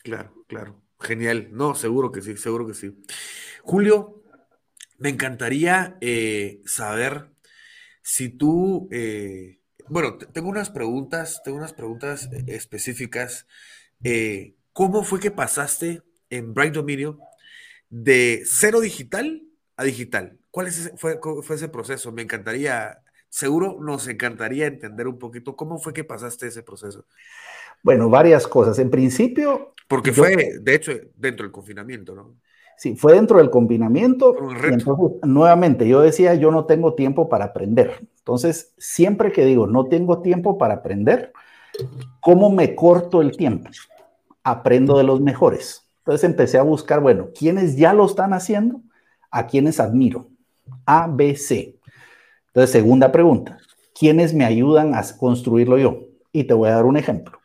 Claro, claro. Genial. No, seguro que sí, seguro que sí. Julio, me encantaría eh, saber si tú, eh, bueno, tengo unas preguntas, tengo unas preguntas eh, específicas. Eh, ¿Cómo fue que pasaste en Bright Dominion de cero digital a digital? ¿Cuál fue, fue ese proceso? Me encantaría, seguro nos encantaría entender un poquito cómo fue que pasaste ese proceso. Bueno, varias cosas. En principio... Porque fue, de hecho, dentro del confinamiento, ¿no? Sí, fue dentro del confinamiento. entonces, nuevamente, yo decía, yo no tengo tiempo para aprender. Entonces, siempre que digo, no tengo tiempo para aprender, ¿cómo me corto el tiempo? Aprendo de los mejores. Entonces empecé a buscar, bueno, ¿quiénes ya lo están haciendo? ¿A quiénes admiro? A, B, C. Entonces, segunda pregunta, ¿quiénes me ayudan a construirlo yo? Y te voy a dar un ejemplo.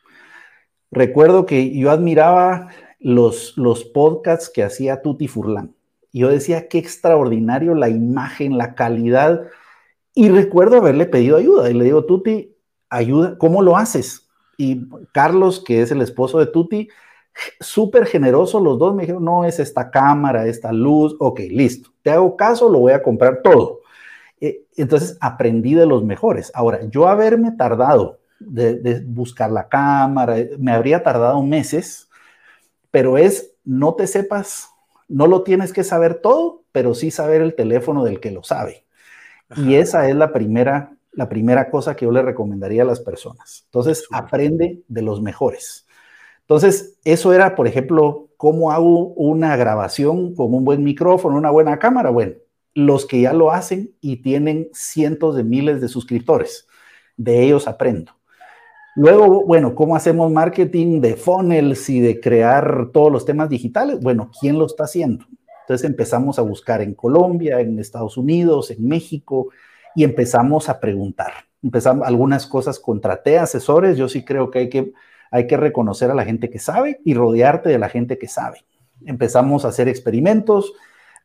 Recuerdo que yo admiraba los, los podcasts que hacía Tuti Furlan. Yo decía, qué extraordinario la imagen, la calidad. Y recuerdo haberle pedido ayuda. Y le digo, Tuti, ayuda, ¿cómo lo haces? Y Carlos, que es el esposo de Tuti, súper generoso, los dos me dijeron, no, es esta cámara, esta luz, ok, listo, te hago caso, lo voy a comprar todo. Eh, entonces aprendí de los mejores. Ahora, yo haberme tardado de, de buscar la cámara, me habría tardado meses pero es no te sepas, no lo tienes que saber todo, pero sí saber el teléfono del que lo sabe. Y esa es la primera, la primera cosa que yo le recomendaría a las personas. Entonces, aprende de los mejores. Entonces, eso era, por ejemplo, cómo hago una grabación con un buen micrófono, una buena cámara. Bueno, los que ya lo hacen y tienen cientos de miles de suscriptores, de ellos aprendo. Luego, bueno, ¿cómo hacemos marketing de funnels y de crear todos los temas digitales? Bueno, ¿quién lo está haciendo? Entonces empezamos a buscar en Colombia, en Estados Unidos, en México y empezamos a preguntar. Empezamos algunas cosas, contraté asesores, yo sí creo que hay que, hay que reconocer a la gente que sabe y rodearte de la gente que sabe. Empezamos a hacer experimentos,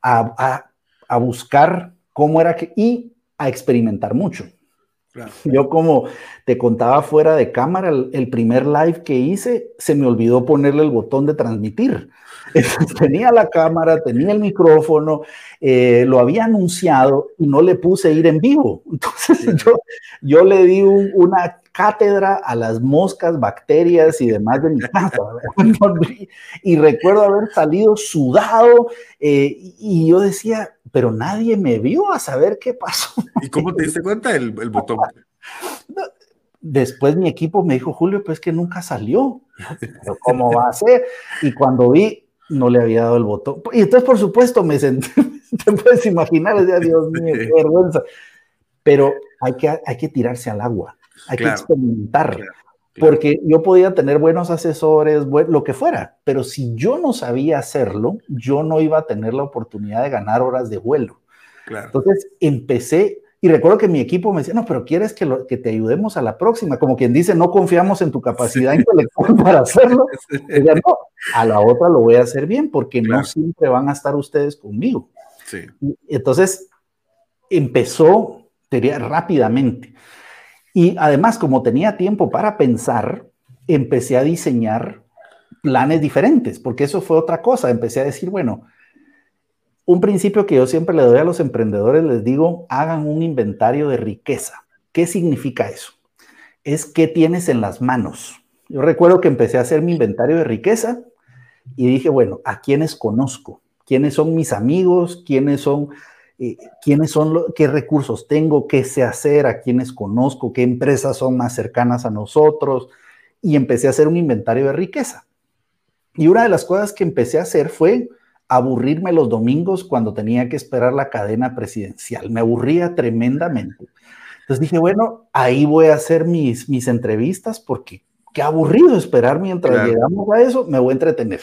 a, a buscar cómo era que, y a experimentar mucho. Yo como te contaba fuera de cámara, el, primer live que hice, se me olvidó ponerle el botón de transmitir. tenía la cámara, tenía el micrófono, eh, lo había anunciado y no le puse ir en vivo. Entonces yo, yo le di una cátedra a las moscas, bacterias y demás de mi casa. y recuerdo haber salido sudado eh, y yo decía, pero nadie me vio a saber qué pasó. ¿Y cómo te diste cuenta el, el botón? Después mi equipo me dijo, Julio, pues que nunca salió. Pero ¿cómo va a ser? Y cuando vi, no le había dado el botón. Y entonces, por supuesto, me senté, te puedes imaginar, decía, Dios mío, qué vergüenza. Pero hay que, hay que tirarse al agua, hay que experimentar. Porque yo podía tener buenos asesores, lo que fuera, pero si yo no sabía hacerlo, yo no iba a tener la oportunidad de ganar horas de vuelo. Entonces empecé, y recuerdo que mi equipo me decía, no, pero quieres que, lo, que te ayudemos a la próxima, como quien dice, no confiamos en tu capacidad intelectual para hacerlo. no, a la otra lo voy a hacer bien, porque no siempre van a estar ustedes conmigo. Sí. Entonces empezó rápidamente. Y además, como tenía tiempo para pensar, empecé a diseñar planes diferentes, porque eso fue otra cosa. Empecé a decir, bueno, un principio que yo siempre le doy a los emprendedores, les digo, hagan un inventario de riqueza. ¿Qué significa eso? Es qué tienes en las manos. Yo recuerdo que empecé a hacer mi inventario de riqueza y dije, bueno, ¿a quiénes conozco? ¿Quiénes son mis amigos? ¿Quiénes son eh, quiénes son, qué recursos tengo, qué sé hacer, a quiénes conozco, qué empresas son más cercanas a nosotros, y empecé a hacer un inventario de riqueza. Y una de las cosas que empecé a hacer fue aburrirme los domingos cuando tenía que esperar la cadena presidencial. Me aburría tremendamente. Entonces dije, bueno, ahí voy a hacer mis, mis entrevistas porque qué aburrido esperar mientras llegamos a eso, me voy a entretener.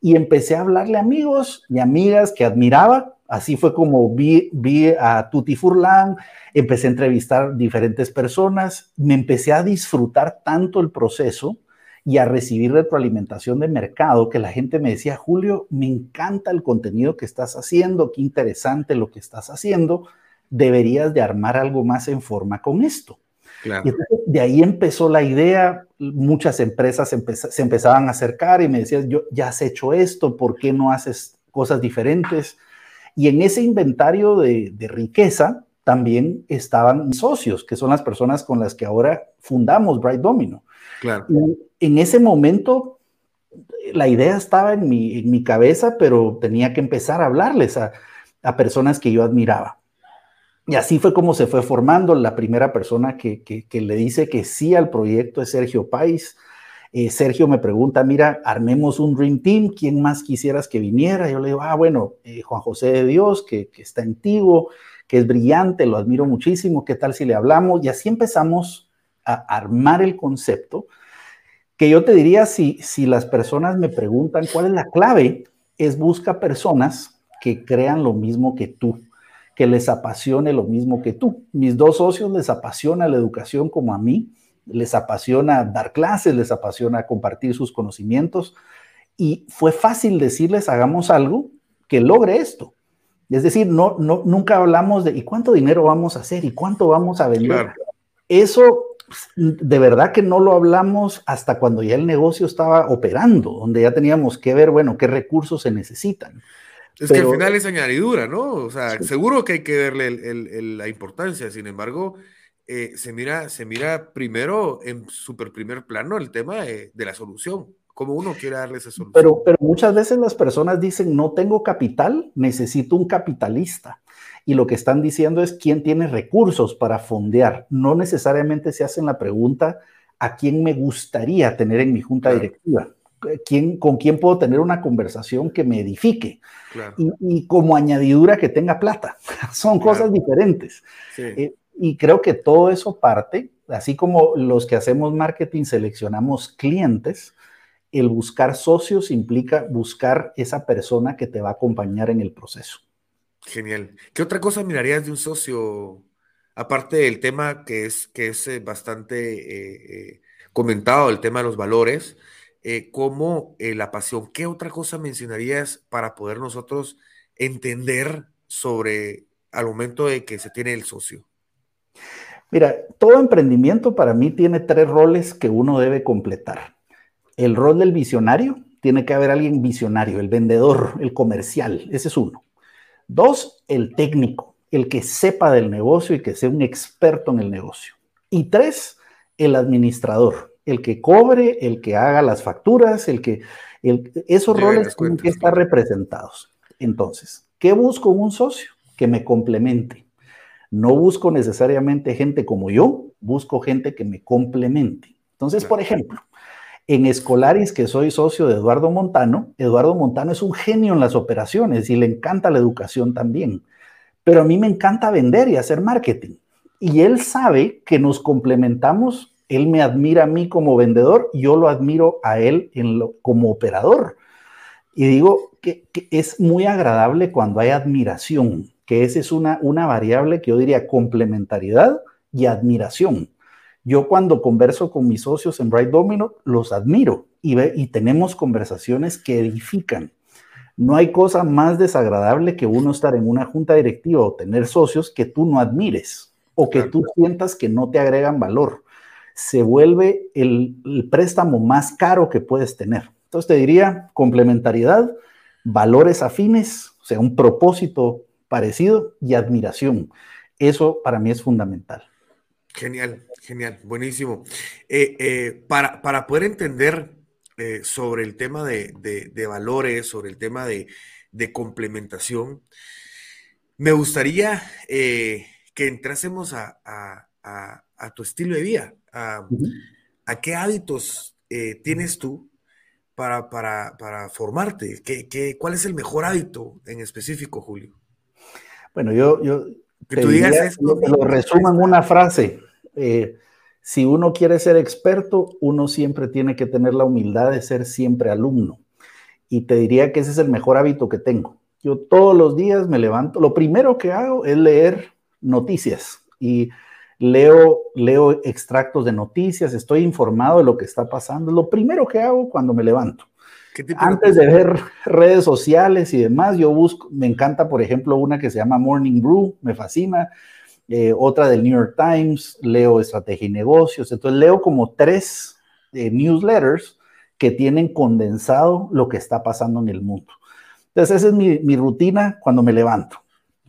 Y empecé a hablarle a amigos y amigas que admiraba Así fue como vi, vi a Tuti Furlan, empecé a entrevistar diferentes personas, me empecé a disfrutar tanto el proceso y a recibir retroalimentación de mercado que la gente me decía, Julio, me encanta el contenido que estás haciendo, qué interesante lo que estás haciendo, deberías de armar algo más en forma con esto. Y de ahí empezó la idea, muchas empresas se empezaban a acercar y me decían, yo ya has hecho esto, ¿por qué no haces cosas diferentes? Y en ese inventario de, riqueza también estaban socios, que son las personas con las que ahora fundamos Bright Domino. Claro. en ese momento la idea estaba en mi, en mi, cabeza, pero tenía que empezar a hablarles a, a, personas que yo admiraba. Y así fue como se fue formando. La primera persona que, que, que le dice que sí al proyecto es Sergio Pais. Eh, Sergio me pregunta, mira, armemos un Dream Team, ¿quién más quisieras que viniera? Yo le digo, ah, bueno, eh, Juan José de Dios, que, está antiguo, que es brillante, lo admiro muchísimo, ¿qué tal si le hablamos? Y así empezamos a armar el concepto, que yo te diría, si, si las personas me preguntan cuál es la clave, es busca personas que crean lo mismo que tú, que les apasione lo mismo que tú. Mis dos socios les apasiona la educación como a mí les apasiona dar clases, les apasiona compartir sus conocimientos y fue fácil decirles hagamos algo que logre esto. Es decir, no, no, nunca hablamos de ¿y cuánto dinero vamos a hacer? ¿y cuánto vamos a vender? Eso de verdad que no lo hablamos hasta cuando ya el negocio estaba operando, donde ya teníamos que ver, bueno, qué recursos se necesitan. Es que al final es añadidura, ¿no? O sea, seguro que hay que verle la importancia, sin embargo, eh, se, mira, se mira primero en super primer plano el tema de, la solución, cómo uno quiere darle esa solución. Pero, pero muchas veces las personas dicen, no tengo capital, necesito un capitalista. Y lo que están diciendo es quién tiene recursos para fondear. No necesariamente se hacen la pregunta a quién me gustaría tener en mi junta directiva. ¿Quién, ¿Con quién puedo tener una conversación que me edifique? Y, como añadidura que tenga plata. Son cosas diferentes. Sí. Eh, y creo que todo eso parte, así como los que hacemos marketing seleccionamos clientes, el buscar socios implica buscar esa persona que te va a acompañar en el proceso. Genial. ¿Qué otra cosa mirarías de un socio? Aparte del tema que es, que es eh, bastante eh, eh, comentado, el tema de los valores, como la pasión. ¿Qué otra cosa mencionarías para poder nosotros entender sobre al momento de que se tiene el socio? Mira, todo emprendimiento para mí tiene tres roles que uno debe completar. El rol del visionario, tiene que haber alguien visionario, el vendedor, el comercial, ese es uno. Dos, el técnico, el que sepa del negocio y que sea un experto en el negocio. Y tres, el administrador, el que cobre, el que haga las facturas, el que... esos roles tienen que estar representados. Entonces, ¿qué busco en un socio? Que me complemente. No busco necesariamente gente como yo, busco gente que me complemente. Entonces, por ejemplo, en Escolaris, que soy socio de Eduardo Montano, Eduardo Montano es un genio en las operaciones y le encanta la educación también. Pero a mí me encanta vender y hacer marketing. Y él sabe que nos complementamos. Él me admira a mí como vendedor, yo lo admiro a él en lo, como operador. Y digo que, que es muy agradable cuando hay admiración que esa es una, una variable que yo diría complementariedad y admiración. Yo cuando converso con mis socios en Bright Domino, los admiro y, y tenemos conversaciones que edifican. No hay cosa más desagradable que uno estar en una junta directiva o tener socios que tú no admires o que tú sientas que no te agregan valor. Se vuelve el, préstamo más caro que puedes tener. Entonces te diría complementariedad, valores afines, o sea, un propósito parecido y admiración. Eso para mí es fundamental. Genial, genial, buenísimo. Eh, eh, para, para, poder entender eh, sobre el tema de, valores, sobre el tema de, complementación, me gustaría que entrásemos a, tu estilo de vida, a, qué hábitos tienes tú para, para, formarte, ¿Qué, qué, cuál es el mejor hábito en específico, Julio? Bueno, yo, yo lo, resumo en una frase. Eh, si uno quiere ser experto, uno siempre tiene que tener la humildad de ser siempre alumno. Y te diría que ese es el mejor hábito que tengo. Yo todos los días me levanto, lo primero que hago es leer noticias y leo, leo extractos de noticias, estoy informado de lo que está pasando. Lo primero que hago cuando me levanto. Antes de ver redes sociales y demás, yo busco, me encanta, por ejemplo, una que se llama Morning Brew, me fascina, eh, otra del New York Times, leo estrategia y negocios, entonces leo como tres eh, newsletters que tienen condensado lo que está pasando en el mundo. Entonces, esa es mi, mi rutina cuando me levanto.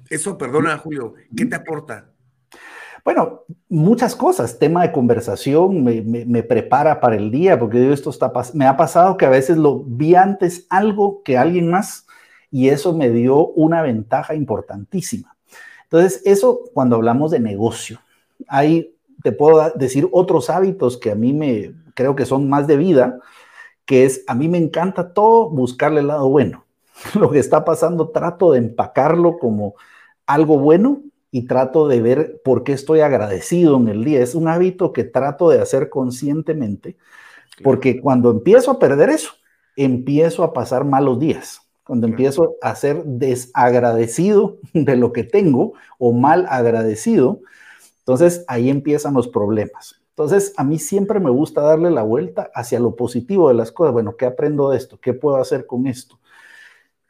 Eso, perdona, Julio, ¿qué te aporta? Bueno, muchas cosas. Tema de conversación me, prepara para el día, porque esto está me ha pasado que a veces lo vi antes algo que alguien más y eso me dio una ventaja importantísima. Entonces, eso cuando hablamos de negocio. Hay, te puedo decir otros hábitos que a mí me creo que son más de vida, que es a mí me encanta todo buscarle el lado bueno. Lo que está pasando trato de empacarlo como algo bueno y trato de ver por qué estoy agradecido en el día. Es un hábito que trato de hacer conscientemente, porque cuando empiezo a perder eso, empiezo a pasar malos días. Cuando empiezo a ser desagradecido de lo que tengo o mal agradecido, entonces ahí empiezan los problemas. Entonces, a mí siempre me gusta darle la vuelta hacia lo positivo de las cosas. Bueno, ¿qué aprendo de esto? ¿Qué puedo hacer con esto?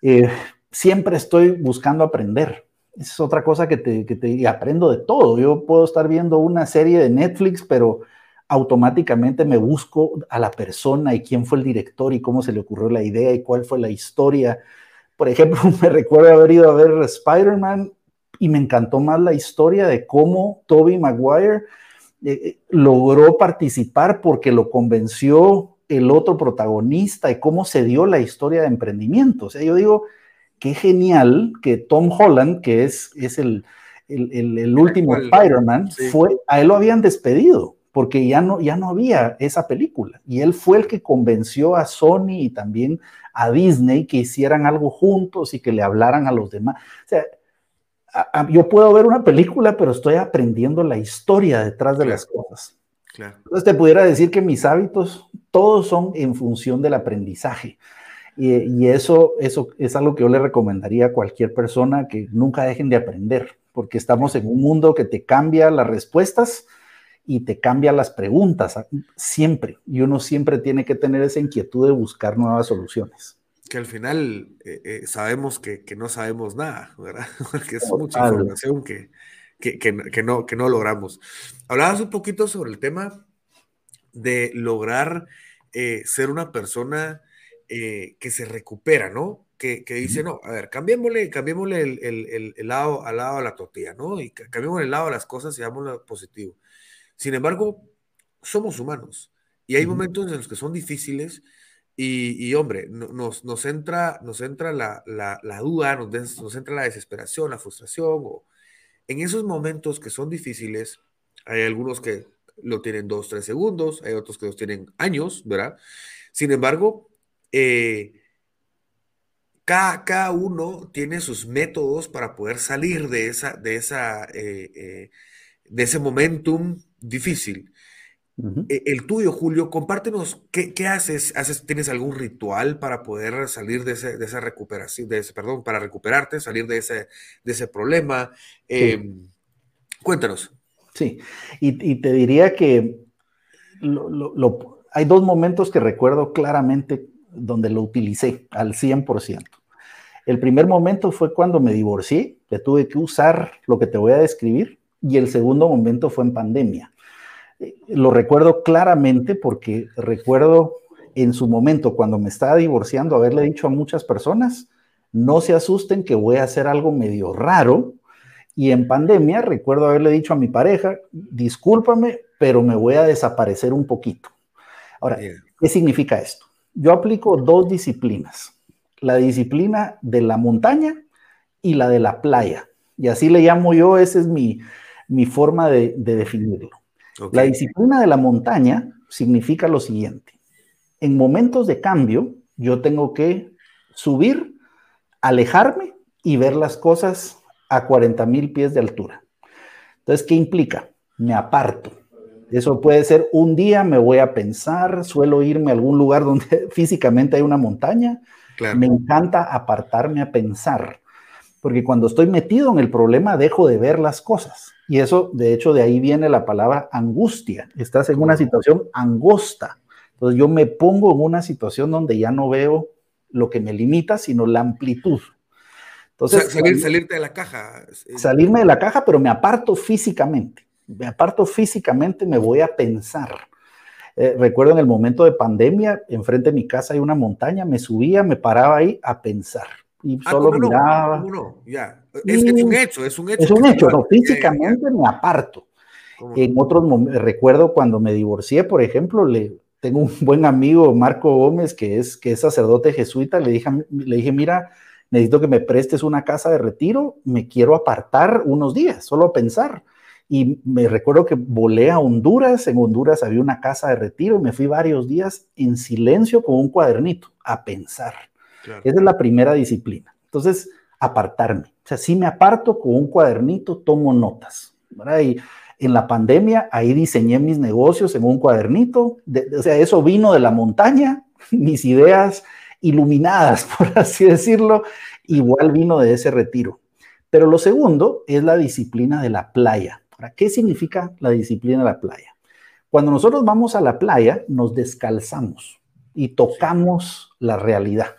Eh, siempre estoy buscando aprender es otra cosa que te, que te aprendo de todo. Yo puedo estar viendo una serie de Netflix, pero automáticamente me busco a la persona y quién fue el director y cómo se le ocurrió la idea y cuál fue la historia. Por ejemplo, me recuerdo haber ido a ver Spider-Man y me encantó más la historia de cómo Toby Maguire eh, eh, logró participar porque lo convenció el otro protagonista y cómo se dio la historia de emprendimiento. O sea, yo digo, qué genial que Tom Holland, que es, es el, el, último Spider-Man, fue, a él lo habían despedido porque ya no, ya no había esa película. Y él fue el que convenció a Sony y también a Disney que hicieran algo juntos y que le hablaran a los demás. O sea, yo puedo ver una película, pero estoy aprendiendo la historia detrás de las cosas. Entonces te pudiera decir que mis hábitos todos son en función del aprendizaje. Y, eso, eso es algo que yo le recomendaría a cualquier persona que nunca dejen de aprender, porque estamos en un mundo que te cambia las respuestas y te cambia las preguntas siempre. Y uno siempre tiene que tener esa inquietud de buscar nuevas soluciones. Que al final eh, eh, sabemos que, que, no sabemos nada, ¿verdad? Porque es mucha información que, que, no, que no logramos. Hablabas un poquito sobre el tema de lograr eh, ser una persona eh, que se recupera, ¿no? Que, dice, no, a ver, cambiémosle, cambiémosle el, lado al lado de la tortilla, ¿no? Y cambiemos el lado de las cosas y lo positivo. Sin embargo, somos humanos y hay momentos en los que son difíciles y, hombre, nos, nos, entra, nos entra la, duda, nos, nos, entra la desesperación, la frustración. O, en esos momentos que son difíciles, hay algunos que lo tienen dos, tres segundos, hay otros que los tienen años, ¿verdad? Sin embargo, eh, cada, uno tiene sus métodos para poder salir de, esa, de, esa, eh, eh, de ese momentum difícil. E, el tuyo, Julio, compártenos, ¿qué, haces? haces? ¿Tienes algún ritual para poder salir de, esa recuperación, de ese, perdón, para recuperarte, salir de ese, de ese problema? Em, cuéntanos. Sí, y, te diría que hay dos momentos que recuerdo claramente donde lo utilicé al 100%. El primer momento fue cuando me divorcié, que tuve que usar lo que te voy a describir, y el segundo momento fue en pandemia lo recuerdo claramente porque recuerdo en su momento cuando me estaba divorciando haberle dicho a muchas personas, no se asusten que voy a hacer algo medio raro. Y en pandemia recuerdo haberle dicho a mi pareja, discúlpame, pero me voy a desaparecer un poquito. Ahora, ¿qué significa esto? Yo aplico dos disciplinas, la disciplina de la montaña y la de la playa. Y así le llamo yo, esa es mi, forma de definirlo. La disciplina de la montaña significa lo siguiente. En momentos de cambio, yo tengo que subir, alejarme y ver las cosas a 40 mil pies de altura. Entonces, ¿qué implica? Me aparto. Eso puede ser un día, me voy a pensar, suelo irme a algún lugar donde físicamente hay una montaña. Me encanta apartarme a pensar, porque cuando estoy metido en el problema dejo de ver las cosas. Y eso, de hecho, de ahí viene la palabra angustia. Estás en una situación angosta. Entonces yo me pongo en una situación donde ya no veo lo que me limita, sino la amplitud. Entonces, salirte de la caja. Salirme de la caja, pero me aparto físicamente. Me aparto físicamente, me voy a pensar. Eh, recuerdo en el momento de pandemia, enfrente de mi casa hay una montaña, me subía, me paraba ahí a pensar y ah, solo miraba. Ya. Es, un hecho, es un hecho. Es un hecho, no, físicamente me aparto. En otros momentos, recuerdo cuando me divorcié, por ejemplo, le tengo un buen amigo, Marco Gómez, que es, que es sacerdote jesuita, le dije, le dije, mira, necesito que me prestes una casa de retiro, me quiero apartar unos días, solo pensar. Y me recuerdo que volé a Honduras, en Honduras había una casa de retiro, y me fui varios días en silencio con un cuadernito a pensar. Esa es la primera disciplina. Entonces, apartarme. O sea, si me aparto con un cuadernito, tomo notas. Y en la pandemia, ahí diseñé mis negocios en un cuadernito. o sea, eso vino de la montaña, mis ideas iluminadas, por así decirlo, igual vino de ese retiro. Pero lo segundo es la disciplina de la playa. ¿Qué significa la disciplina de la playa? Cuando nosotros vamos a la playa, nos descalzamos y tocamos la realidad.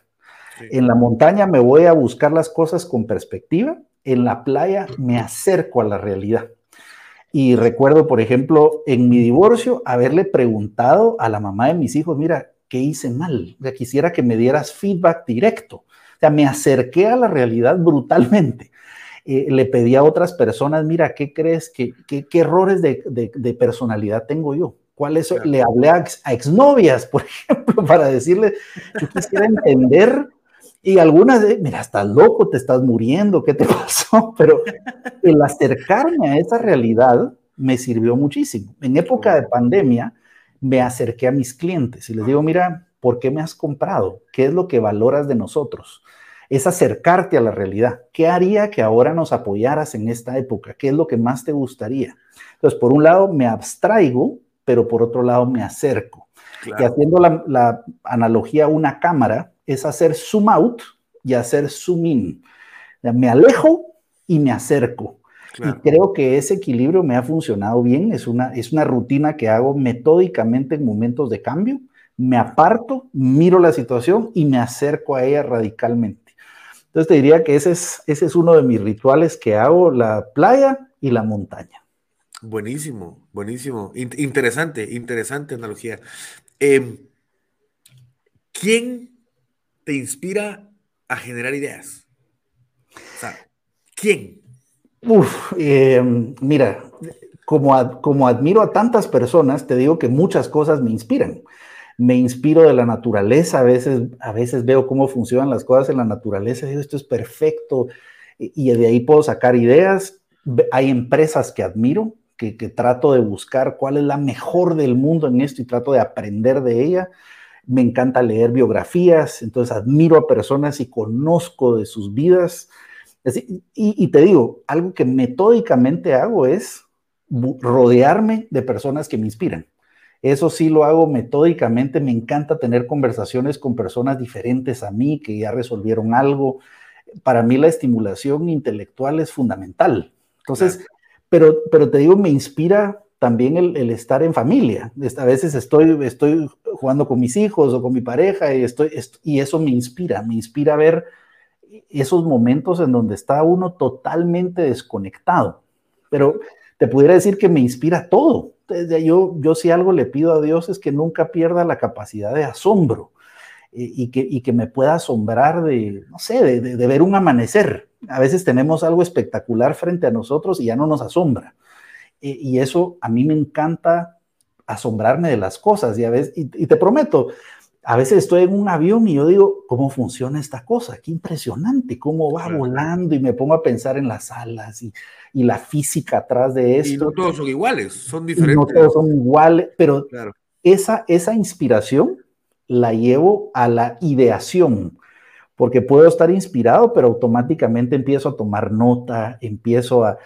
En la montaña me voy a buscar las cosas con perspectiva, en la playa me acerco a la realidad. Y recuerdo, por ejemplo, en mi divorcio, haberle preguntado a la mamá de mis hijos, mira, ¿qué hice mal? O quisiera que me dieras feedback directo. O sea, me acerqué a la realidad brutalmente. Eh, le pedí a otras personas, mira, ¿qué crees? ¿Qué, qué, errores de, de, personalidad tengo yo? ¿Cuál es? Le hablé a, a, exnovias, por ejemplo, para decirle, yo quisiera entender y algunas de, mira, estás loco, te estás muriendo, ¿qué te pasó? Pero el acercarme a esa realidad me sirvió muchísimo. En época de pandemia, me acerqué a mis clientes y les digo, mira, ¿por qué me has comprado? ¿Qué es lo que valoras de nosotros? Es acercarte a la realidad. ¿Qué haría que ahora nos apoyaras en esta época? ¿Qué es lo que más te gustaría? Entonces, por un lado, me abstraigo, pero por otro lado, me acerco. Y haciendo la, la analogía a una cámara, es hacer zoom out y hacer zoom in. Me alejo y me acerco. Y creo que ese equilibrio me ha funcionado bien. Es una, es una rutina que hago metódicamente en momentos de cambio. Me aparto, miro la situación y me acerco a ella radicalmente. Entonces te diría que ese es, ese es uno de mis rituales que hago, la playa y la montaña. Buenísimo, buenísimo. interesante, interesante analogía. Em, ¿Quién te inspira a generar ideas? O sea, ¿quién? Uf, em, mira, como, como admiro a tantas personas, te digo que muchas cosas me inspiran. Me inspiro de la naturaleza, a veces, a veces veo cómo funcionan las cosas en la naturaleza y digo, esto es perfecto, y de ahí puedo sacar ideas. Hay empresas que admiro, que, trato de buscar cuál es la mejor del mundo en esto y trato de aprender de ella. Me encanta leer biografías, entonces admiro a personas y conozco de sus vidas. y, y, te digo, algo que metódicamente hago es rodearme de personas que me inspiran. Eso sí lo hago metódicamente, me encanta tener conversaciones con personas diferentes a mí que ya resolvieron algo. Para mí la estimulación intelectual es fundamental. Entonces, pero, pero te digo, me inspira también el, estar en familia. A veces estoy, estoy jugando con mis hijos o con mi pareja y, estoy, y eso me inspira, me inspira a ver esos momentos en donde está uno totalmente desconectado. Pero te pudiera decir que me inspira todo. Yo, yo si algo le pido a Dios es que nunca pierda la capacidad de asombro y, que, y que me pueda asombrar de, no sé, de, ver un amanecer a veces tenemos algo espectacular frente a nosotros y ya no nos asombra. Y, eso a mí me encanta asombrarme de las cosas. Y, a veces, y, te prometo, a veces estoy en un avión y yo digo, ¿cómo funciona esta cosa? Qué impresionante, cómo va volando y me pongo a pensar en las alas y, la física atrás de esto. Y no todos son iguales, son diferentes. no todos son iguales, pero esa, esa inspiración la llevo a la ideación porque puedo estar inspirado, pero automáticamente empiezo a tomar nota, empiezo a...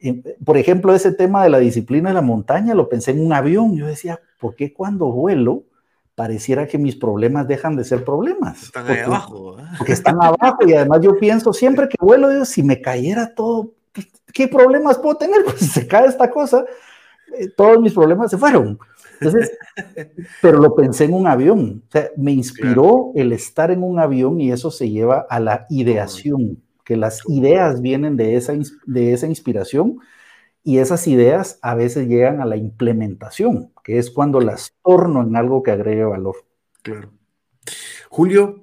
Em, por ejemplo, ese tema de la disciplina de la montaña, lo pensé en un avión, yo decía, ¿por qué cuando vuelo pareciera que mis problemas dejan de ser problemas? Están ahí abajo. Porque están abajo y además yo pienso, siempre que vuelo, digo, si me cayera todo, ¿qué problemas puedo tener? Pues si se cae esta cosa, eh, todos mis problemas se fueron. Entonces, pero lo pensé en un avión. O sea, me inspiró el estar en un avión y eso se lleva a la ideación, que las ideas vienen de esa, de esa inspiración y esas ideas a veces llegan a la implementación, que es cuando las torno en algo que agregue valor. Claro. Julio,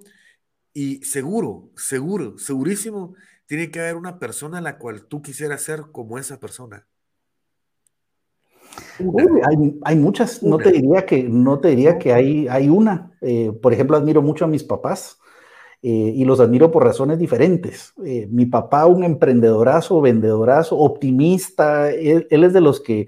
y seguro, seguro, segurísimo, tiene que haber una persona a la cual tú quisieras ser como esa persona hay, muchas, no te diría que, no te diría que hay, hay una. Eh, por ejemplo, admiro mucho a mis papás eh, y los admiro por razones diferentes. Eh, mi papá, un emprendedorazo, vendedorazo, optimista, él, es de los que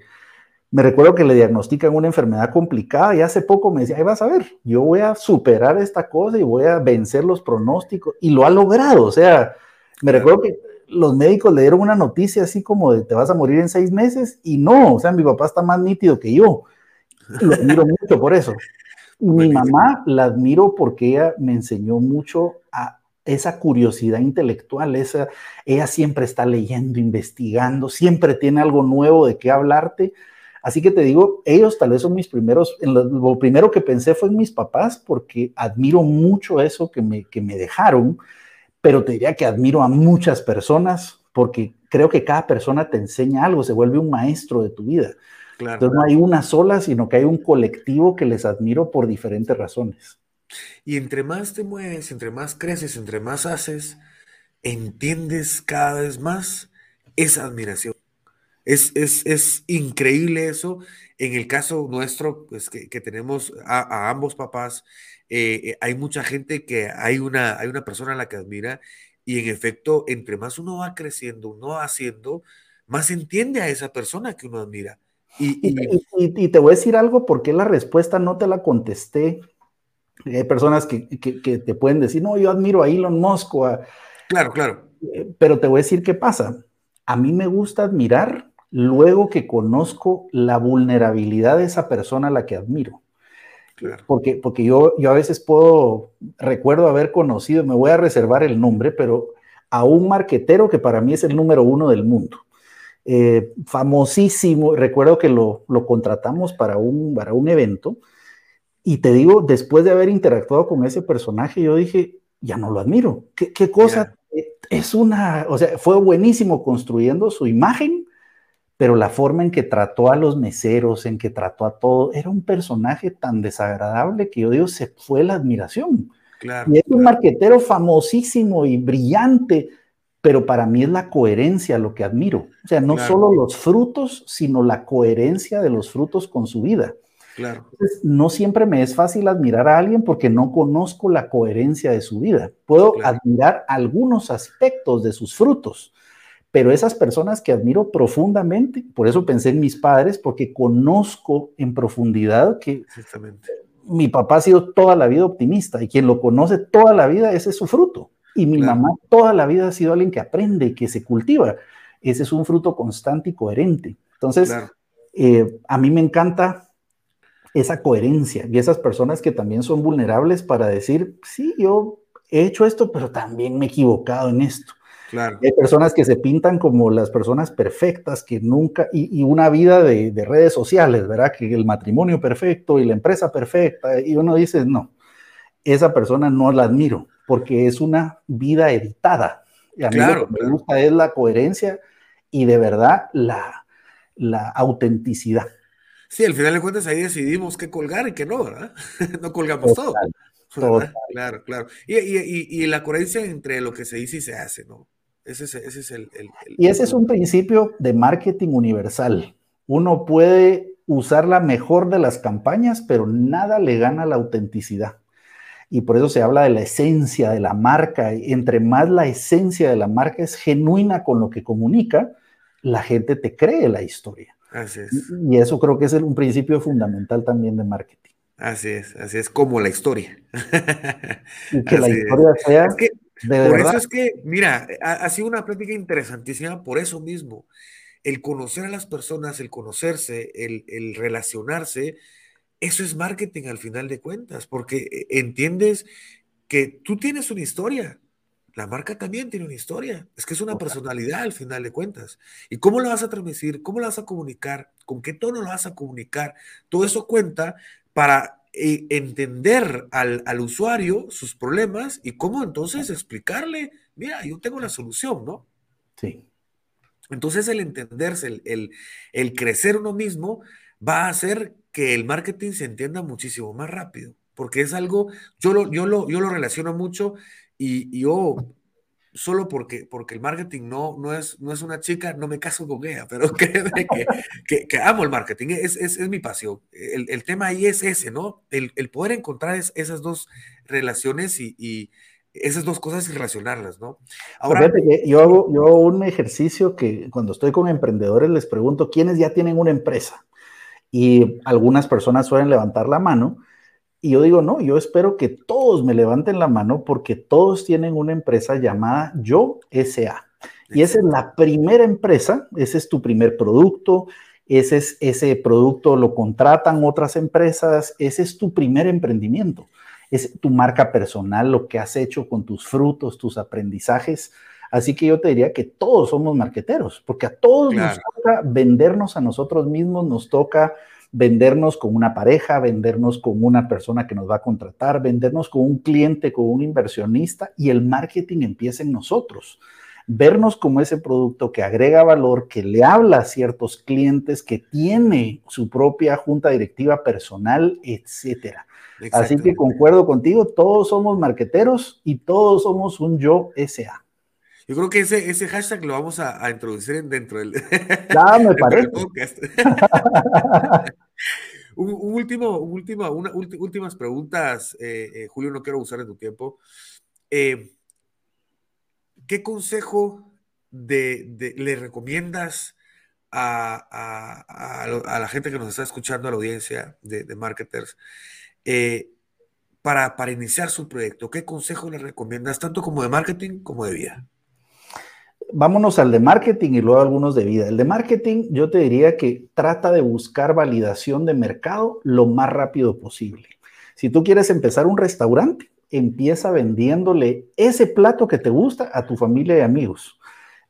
me recuerdo que le diagnostican una enfermedad complicada y hace poco me decía, ahí vas a ver, yo voy a superar esta cosa y voy a vencer los pronósticos y lo ha logrado. O sea, me recuerdo que los médicos le dieron una noticia así como de te vas a morir en seis meses y no, o sea, mi papá está más nítido que yo. Lo admiro mucho por eso. Y mi mamá la admiro porque ella me enseñó mucho a esa curiosidad intelectual, esa, ella siempre está leyendo, investigando, siempre tiene algo nuevo de qué hablarte. Así que te digo, ellos tal vez son mis primeros, lo, lo primero que pensé fue en mis papás porque admiro mucho eso que me, que me dejaron pero te diría que admiro a muchas personas porque creo que cada persona te enseña algo, se vuelve un maestro de tu vida. Entonces no hay una sola, sino que hay un colectivo que les admiro por diferentes razones. Y entre más te mueves, entre más creces, entre más haces, entiendes cada vez más esa admiración. Es, es, increíble eso. En el caso nuestro, pues que, tenemos a, ambos papás, eh, eh, hay mucha gente que hay una, hay una persona a la que admira y en efecto, entre más uno va creciendo, uno va haciendo, más entiende a esa persona que uno admira. Y, y, te voy a decir algo porque la respuesta no te la contesté. Hay personas que, que, te pueden decir, no, yo admiro a Elon Musk. Claro, claro. Eh, pero te voy a decir qué pasa. A mí me gusta admirar luego que conozco la vulnerabilidad de esa persona a la que admiro. Porque, porque yo, yo a veces puedo, recuerdo haber conocido, me voy a reservar el nombre, pero a un marquetero que para mí es el número uno del mundo. Eh, famosísimo, recuerdo que lo, lo contratamos para un, para un evento y te digo, después de haber interactuado con ese personaje, yo dije, ya no lo admiro. ¿Qué, qué cosa? Es una, o sea, fue buenísimo construyendo su imagen, pero la forma en que trató a los meseros, en que trató a todo, era un personaje tan desagradable que yo digo, se fue la admiración. y es un marquetero famosísimo y brillante, pero para mí es la coherencia lo que admiro. O sea, no solo los frutos, sino la coherencia de los frutos con su vida. Claro. no siempre me es fácil admirar a alguien porque no conozco la coherencia de su vida. Puedo admirar algunos aspectos de sus frutos, pero esas personas que admiro profundamente, por eso pensé en mis padres, porque conozco en profundidad que mi papá ha sido toda la vida optimista y quien lo conoce toda la vida, ese es su fruto. Y mi mamá toda la vida ha sido alguien que aprende, que se cultiva. Ese es un fruto constante y coherente. Entonces, eh, a mí me encanta esa coherencia y esas personas que también son vulnerables para decir, sí, yo he hecho esto, pero también me he equivocado en esto. Hay personas que se pintan como las personas perfectas, que nunca, y, una vida de, redes sociales, ¿verdad? Que el matrimonio perfecto y la empresa perfecta, y uno dice, no, esa persona no la admiro, porque es una vida editada. Y a mí lo que me gusta es la coherencia y de verdad la, la autenticidad. Sí, al final de cuentas ahí decidimos qué colgar y qué no, ¿verdad? no colgamos todo. Claro, claro. Y, y, y, la coherencia entre lo que se dice y se hace, ¿no? Ese es, el, Y ese es un principio de marketing universal. Uno puede usar la mejor de las campañas, pero nada le gana la autenticidad. Y por eso se habla de la esencia de la marca. Entre más la esencia de la marca es genuina con lo que comunica, la gente te cree la historia. Así es. Y, eso creo que es un principio fundamental también de marketing. Así es, así es como la historia. Y que la historia sea por eso es que, mira, ha, sido una práctica interesantísima por eso mismo. El conocer a las personas, el conocerse, el, relacionarse, eso es marketing al final de cuentas, porque eh, entiendes que tú tienes una historia, la marca también tiene una historia, es que es una personalidad al final de cuentas. ¿Y cómo la vas a transmitir? ¿Cómo la vas a comunicar? ¿Con qué tono la vas a comunicar? Todo eso cuenta para eh, entender al, usuario sus problemas y cómo entonces explicarle, mira, yo tengo la solución, ¿no? Sí. Entonces el entenderse, el, el, crecer uno mismo va a hacer que el marketing se entienda muchísimo más rápido, porque es algo, yo lo, yo lo, yo lo relaciono mucho y, y yo solo porque, porque el marketing no, no, es, no es una chica, no me caso con ella, pero créeme que, que, amo el marketing, es, es, es mi pasión. El, el, tema ahí es ese, ¿no? El, el poder encontrar esas dos relaciones y, y, esas dos cosas y relacionarlas, ¿no? Ahora, que yo, hago, yo hago un ejercicio que cuando estoy con emprendedores les pregunto, ¿quiénes ya tienen una empresa? Y algunas personas suelen levantar la mano y yo digo, no, yo espero que todos me levanten la mano porque todos tienen una empresa llamada Yo SA. Y esa es la primera empresa, ese es tu primer producto, ese, es, ese producto lo contratan otras empresas, ese es tu primer emprendimiento, es tu marca personal, lo que has hecho con tus frutos, tus aprendizajes. Así que yo te diría que todos somos marqueteros, porque a todos nos toca vendernos a nosotros mismos, nos toca vendernos con una pareja, vendernos con una persona que nos va a contratar, vendernos con un cliente, con un inversionista y el marketing empieza en nosotros. Vernos como ese producto que agrega valor, que le habla a ciertos clientes, que tiene su propia junta directiva personal, etcétera. Así que concuerdo contigo, todos somos marqueteros y todos somos un yo SA. Yo creo que ese, ese hashtag lo vamos a, introducir dentro del, ya, me parece. podcast. un, último, último, una, últimas preguntas, eh, eh, Julio, no quiero abusar de tu tiempo. Eh, ¿Qué consejo de, le recomiendas a, la gente que nos está escuchando, a la audiencia de, de marketers, para, para iniciar su proyecto? ¿Qué consejo le recomiendas, tanto como de marketing como de vida? Vámonos al de marketing y luego algunos de vida. El de marketing, yo te diría que trata de buscar validación de mercado lo más rápido posible. Si tú quieres empezar un restaurante, empieza vendiéndole ese plato que te gusta a tu familia y amigos.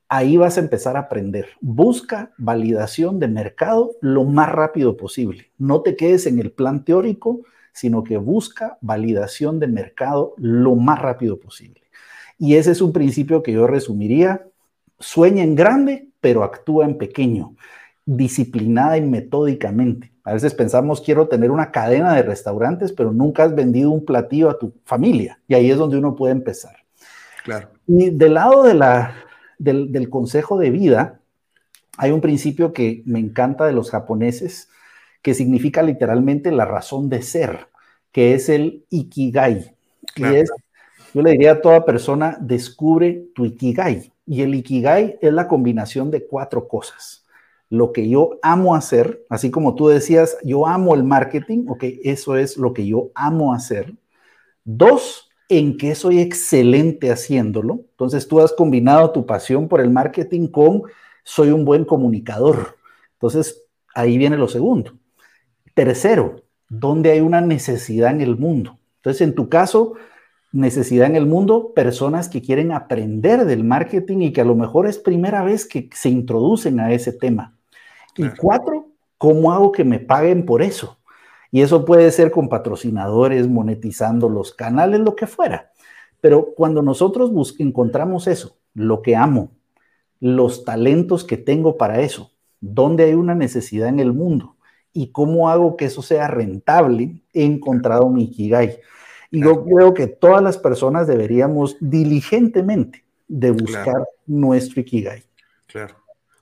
Ahí vas a empezar a aprender. Busca validación de mercado lo más rápido posible. No te quedes en el plan teórico, sino que busca validación de mercado lo más rápido posible. Y ese es un principio que yo resumiría sueña en grande, pero actúa en pequeño. disciplinada y metódicamente. A veces pensamos, quiero tener una cadena de restaurantes, pero nunca has vendido un platillo a tu familia. Y ahí es donde uno puede empezar. Claro. Y del lado de la, del, del consejo de vida, hay un principio que me encanta de los japoneses, que significa literalmente la razón de ser, que es el ikigai. Y es, yo le diría a toda persona, descubre tu ikigai. Y el ikigai es la combinación de cuatro cosas. Lo que yo amo hacer, así como tú decías, yo amo el marketing, ok, eso es lo que yo amo hacer. Dos, en que soy excelente haciéndolo. Entonces tú has combinado tu pasión por el marketing con soy un buen comunicador. Entonces ahí viene lo segundo. Tercero, ¿dónde hay una necesidad en el mundo? Entonces en tu caso, necesidad en el mundo, personas que quieren aprender del marketing y que a lo mejor es primera vez que se introducen a ese tema. Y cuatro, ¿cómo hago que me paguen por eso? Y eso puede ser con patrocinadores, monetizando los canales, lo que fuera. Pero cuando nosotros encontramos eso, lo que amo, los talentos que tengo para eso, dónde hay una necesidad en el mundo y cómo hago que eso sea rentable, he encontrado mi Ikigai. Y yo creo que todas las personas deberíamos diligentemente de buscar nuestro Ikigai. Claro.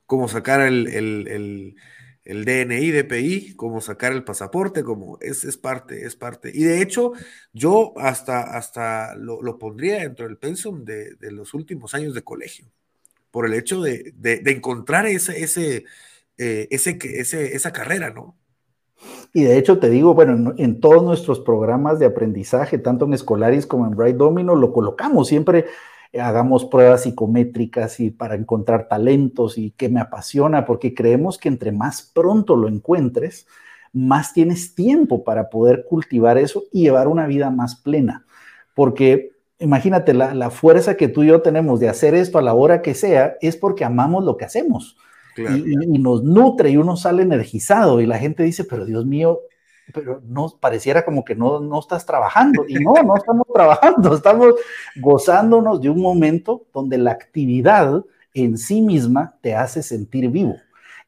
Como sacar el, el, el, DNI, DPI, como sacar el pasaporte, como es, es parte, es parte. Y de hecho, yo hasta, hasta lo, lo pondría dentro del pensum de, de, los últimos años de colegio, por el hecho de, de, de encontrar ese, ese, eh, ese, ese, esa carrera, ¿no? Y de hecho te digo, bueno, en, todos nuestros programas de aprendizaje, tanto en Escolaris como en Bright Domino, lo colocamos siempre. Eh, hagamos pruebas psicométricas y para encontrar talentos y que me apasiona, porque creemos que entre más pronto lo encuentres, más tienes tiempo para poder cultivar eso y llevar una vida más plena. Porque imagínate, la, la, fuerza que tú y yo tenemos de hacer esto a la hora que sea es porque amamos lo que hacemos y, nos nutre y uno sale energizado y la gente dice, pero Dios mío, pero no pareciera como que no, no estás trabajando. Y no, no estamos trabajando, estamos gozándonos de un momento donde la actividad en sí misma te hace sentir vivo.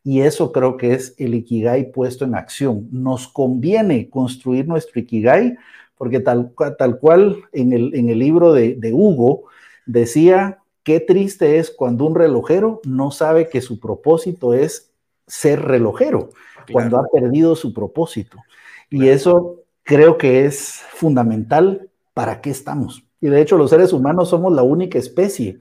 Y eso creo que es el Ikigai puesto en acción. Nos conviene construir nuestro Ikigai porque tal, tal cual en el, en el libro de, de Hugo decía Qué triste es cuando un relojero no sabe que su propósito es ser relojero, cuando ha perdido su propósito. Y eso creo que es fundamental para qué estamos. Y de hecho los seres humanos somos la única especie,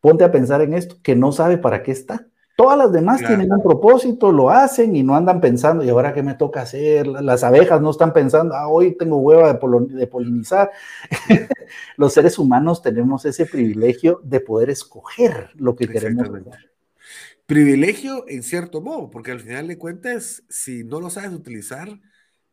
ponte a pensar en esto, que no sabe para qué está. Todas las demás tienen un propósito, lo hacen y no andan pensando, ¿y ahora qué me toca hacer? Las abejas no están pensando, ah, hoy tengo hueva de, polinizar. Los seres humanos tenemos ese privilegio de poder escoger lo que queremos hacer. Privilegio en cierto modo, porque al final de cuentas, si no lo sabes utilizar,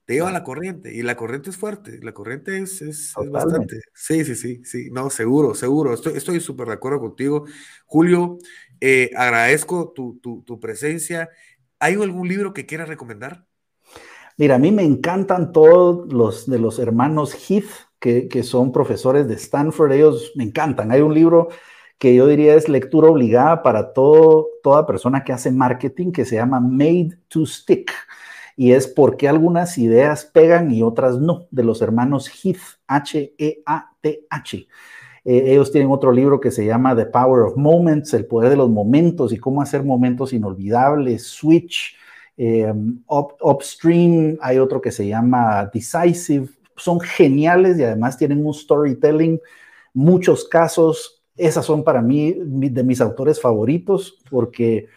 te lleva a la corriente y la corriente es fuerte, la corriente es, es, bastante. Sí, sí, sí, sí, no, seguro, seguro, estoy súper de acuerdo contigo. Julio, eh, agradezco tu, tu, presencia. ¿Hay algún libro que quieras recomendar? Mira, a mí me encantan todos los de los hermanos Heath, que, que, son profesores de Stanford. Ellos me encantan. Hay un libro que yo diría es lectura obligada para todo, toda persona que hace marketing que se llama Made to Stick. Y es por qué algunas ideas pegan y otras no, de los hermanos Heath, H-E-A-T-H. Eh, ellos tienen otro libro que se llama The Power of Moments, el poder de los momentos y cómo hacer momentos inolvidables, Switch, eh, Upstream, hay otro que se llama Decisive, son geniales y además tienen un storytelling, muchos casos, esas son para mí de mis autores favoritos porque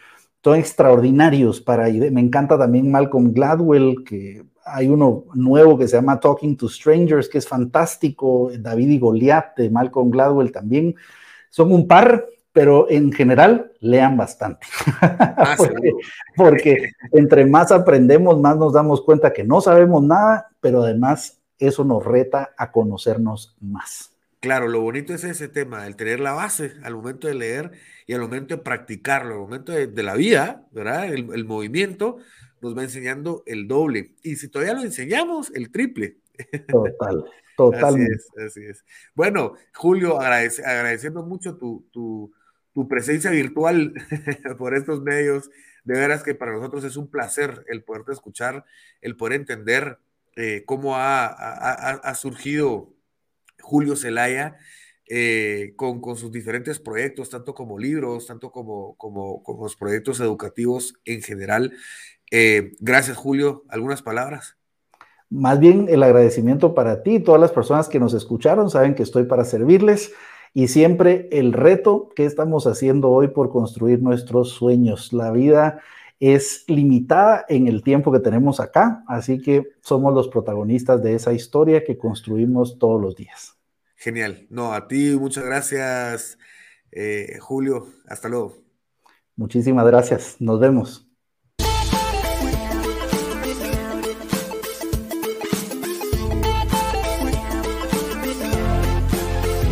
son extraordinarios para, me encanta también Malcolm Gladwell, que hay uno nuevo que se llama Talking to Strangers, que es fantástico. David y Goliat de Malcolm Gladwell también. Son un par, pero en general lean bastante. Ah, porque, porque, entre más aprendemos, más nos damos cuenta que no sabemos nada, pero además eso nos reta a conocernos más. Claro, lo bonito es ese tema, el tener la base al momento de leer y al momento de practicarlo, al momento de, la vida, ¿verdad? el movimiento, nos va enseñando el doble. Y si todavía lo enseñamos, el triple. Total, totalmente. Así es, así es. Bueno, Julio, agradeciendo mucho tu, tu, tu presencia virtual por estos medios. De veras que para nosotros es un placer el poderte escuchar, el poder entender eh, cómo ha, ha, surgido Julio Zelaya eh, con, sus diferentes proyectos, tanto como libros, tanto como, como, como los proyectos educativos en general. Eh, gracias, Julio. ¿Algunas palabras? Más bien el agradecimiento para ti, todas las personas que nos escucharon, saben que estoy para servirles y siempre el reto que estamos haciendo hoy por construir nuestros sueños. La vida es limitada en el tiempo que tenemos acá, así que somos los protagonistas de esa historia que construimos todos los días. Genial. No, a ti muchas gracias, eh, Julio. Hasta luego. Muchísimas gracias. Nos vemos.